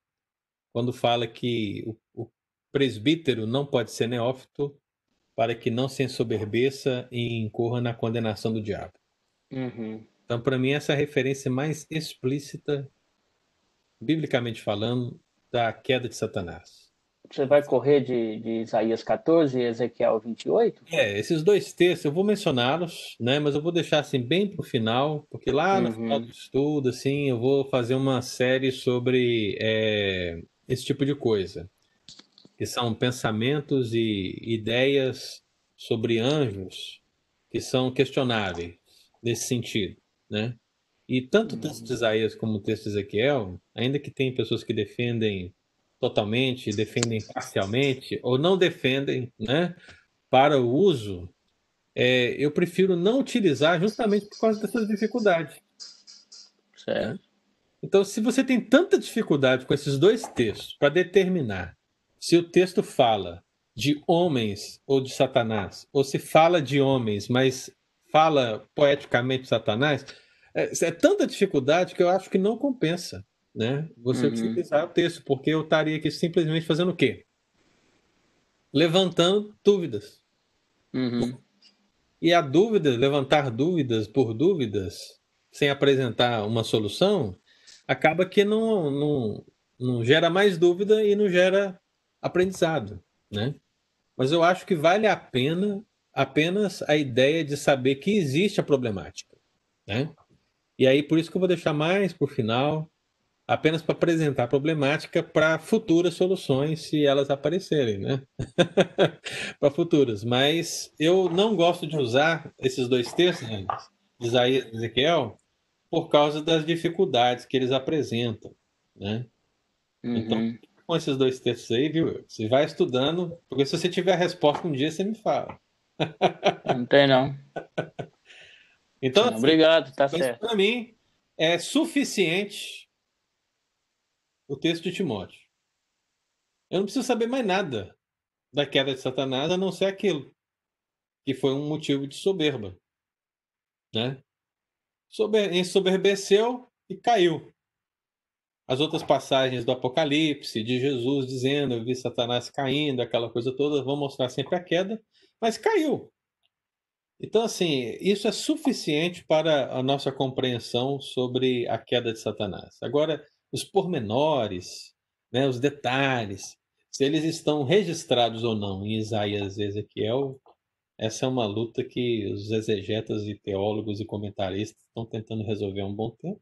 quando fala que o, o presbítero não pode ser neófito para que não se ensoberbeça e incorra na condenação do diabo. Uhum. Então, para mim, essa é a referência mais explícita, biblicamente falando, da queda de Satanás. Você vai correr de, de Isaías 14 e Ezequiel 28? É, esses dois textos eu vou mencioná-los, né? Mas eu vou deixar assim bem para o final, porque lá no uhum. final do estudo, assim, eu vou fazer uma série sobre é, esse tipo de coisa, que são pensamentos e ideias sobre anjos que são questionáveis nesse sentido, né? E tanto o texto de uhum. Isaías como o texto de Ezequiel, ainda que tem pessoas que defendem totalmente, defendem parcialmente ou não defendem, né, para o uso é, eu prefiro não utilizar justamente por causa dessas dificuldades. Certo. Então, se você tem tanta dificuldade com esses dois textos para determinar se o texto fala de homens ou de Satanás, ou se fala de homens, mas fala poeticamente de Satanás, é, é tanta dificuldade que eu acho que não compensa né? Você uhum. utilizar o texto, porque eu estaria aqui simplesmente fazendo o quê? Levantando dúvidas. Uhum. E a dúvida, levantar dúvidas por dúvidas, sem apresentar uma solução, acaba que não, não, não gera mais dúvida e não gera aprendizado, né? Mas eu acho que vale a pena apenas a ideia de saber que existe a problemática, né? E aí por isso que eu vou deixar mais por final, apenas para apresentar a problemática para futuras soluções, se elas aparecerem, né? (laughs) para futuras. Mas eu não gosto de usar esses dois textos, né? Isaías e Ezequiel, por causa das dificuldades que eles apresentam, né? Uhum. Então, com esses dois textos aí, viu? Você vai estudando, porque se você tiver a resposta um dia, você me fala. (laughs) Não tem, não. Então, não, assim, obrigado, tá certo. Para mim, é suficiente o texto de Timóteo. Eu não preciso saber mais nada da queda de Satanás a não ser aquilo que foi um motivo de soberba, né? Sober, ensoberbeceu e caiu. As outras passagens do Apocalipse, de Jesus dizendo, eu vi Satanás caindo, aquela coisa toda, vão mostrar sempre a queda, mas caiu. Então, assim, isso é suficiente para a nossa compreensão sobre a queda de Satanás. Agora, os pormenores, né, os detalhes, se eles estão registrados ou não em Isaías e Ezequiel, essa é uma luta que os exegetas e teólogos e comentaristas estão tentando resolver há um bom tempo.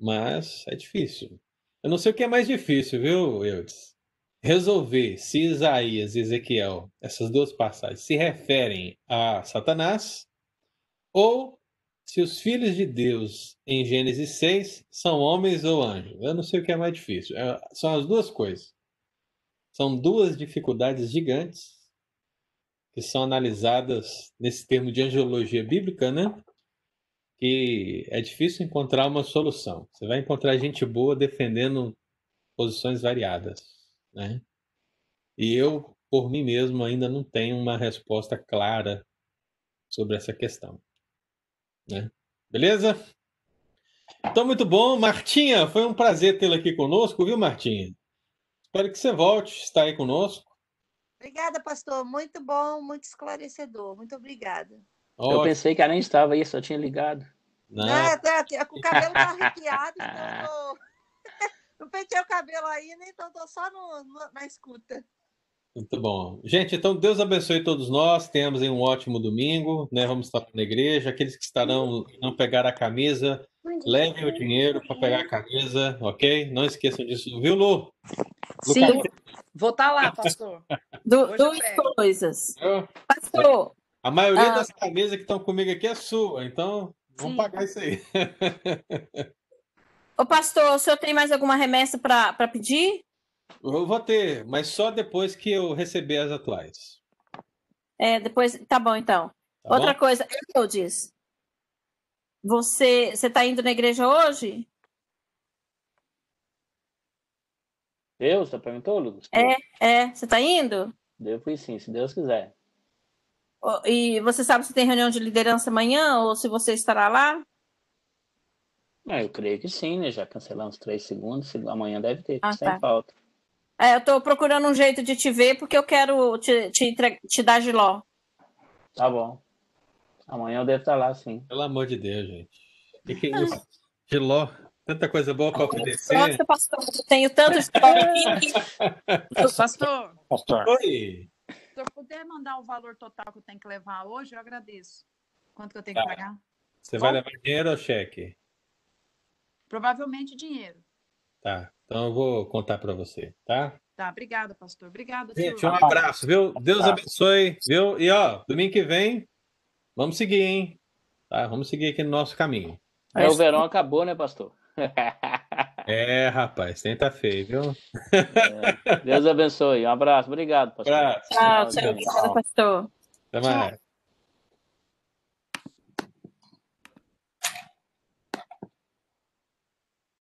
Mas é difícil. Eu não sei o que é mais difícil, viu, Eudes? Resolver se Isaías e Ezequiel, essas duas passagens, se referem a Satanás ou se os filhos de Deus em Gênesis 6 são homens ou anjos. Eu não sei o que é mais difícil. É, são as duas coisas. São duas dificuldades gigantes que são analisadas nesse termo de angiologia bíblica, né? Que é difícil encontrar uma solução. Você vai encontrar gente boa defendendo posições variadas, né? E eu, por mim mesmo, ainda não tenho uma resposta clara sobre essa questão. Né? Beleza? Então, muito bom. Martinha, foi um prazer tê-la aqui conosco, viu, Martinha? Espero que você volte, está aí conosco. Obrigada, pastor. Muito bom, muito esclarecedor. Muito obrigada. Eu pensei que ela nem estava aí, só tinha ligado. Não, é, tá, o cabelo (laughs) tá arrepiado, então não (laughs) (laughs) pentei o cabelo ainda, então tô só no, no, na escuta. Muito bom. Gente, então Deus abençoe todos nós. Tenhamos um ótimo domingo, né? Vamos estar na igreja. Aqueles que estarão não pegar a camisa, levem o dinheiro para pegar a camisa, ok? Não esqueçam disso, viu, Lu? Sim, vou estar tá lá, pastor. Du duas coisas. Pastor. A maioria ah. das camisas que estão comigo aqui é sua, então vamos Sim. pagar isso aí. (laughs) Ô, pastor, o senhor tem mais alguma remessa para pedir? Eu vou ter, mas só depois que eu receber as atuais. É, depois. Tá bom, então. Tá Outra bom? coisa, eu disse. Você você está indo na igreja hoje? Eu? Você perguntou, Lucas? É, é. Você está indo? Devo ir sim, se Deus quiser. E você sabe se tem reunião de liderança amanhã ou se você estará lá? Ah, eu creio que sim, né? Já cancelamos três segundos. Amanhã deve ter, ah, sem tá. falta. É, eu tô procurando um jeito de te ver porque eu quero te, te, te dar giló. Tá bom. Amanhã eu devo estar lá, sim. Pelo amor de Deus, gente. O que, que é isso? Giló? Tanta coisa boa para oferecer. Nossa, pastor, eu tenho tanto aqui. (laughs) pastor. Pastor. Oi. Se eu puder mandar o valor total que eu tenho que levar hoje, eu agradeço. Quanto que eu tenho tá. que pagar? Você vai levar dinheiro ou cheque? Provavelmente dinheiro. Tá. Então eu vou contar para você, tá? Tá, obrigada, pastor. Obrigada. Gente, um abraço, viu? Deus tá. abençoe, viu? E ó, domingo que vem, vamos seguir, hein? Tá? Vamos seguir aqui no nosso caminho. É, o verão acabou, né, pastor? (laughs) É, rapaz, tenta feio, viu? É. Deus abençoe. Um abraço, obrigado, pastor. Abraço. Tchau, tchau, pastor. Até mais.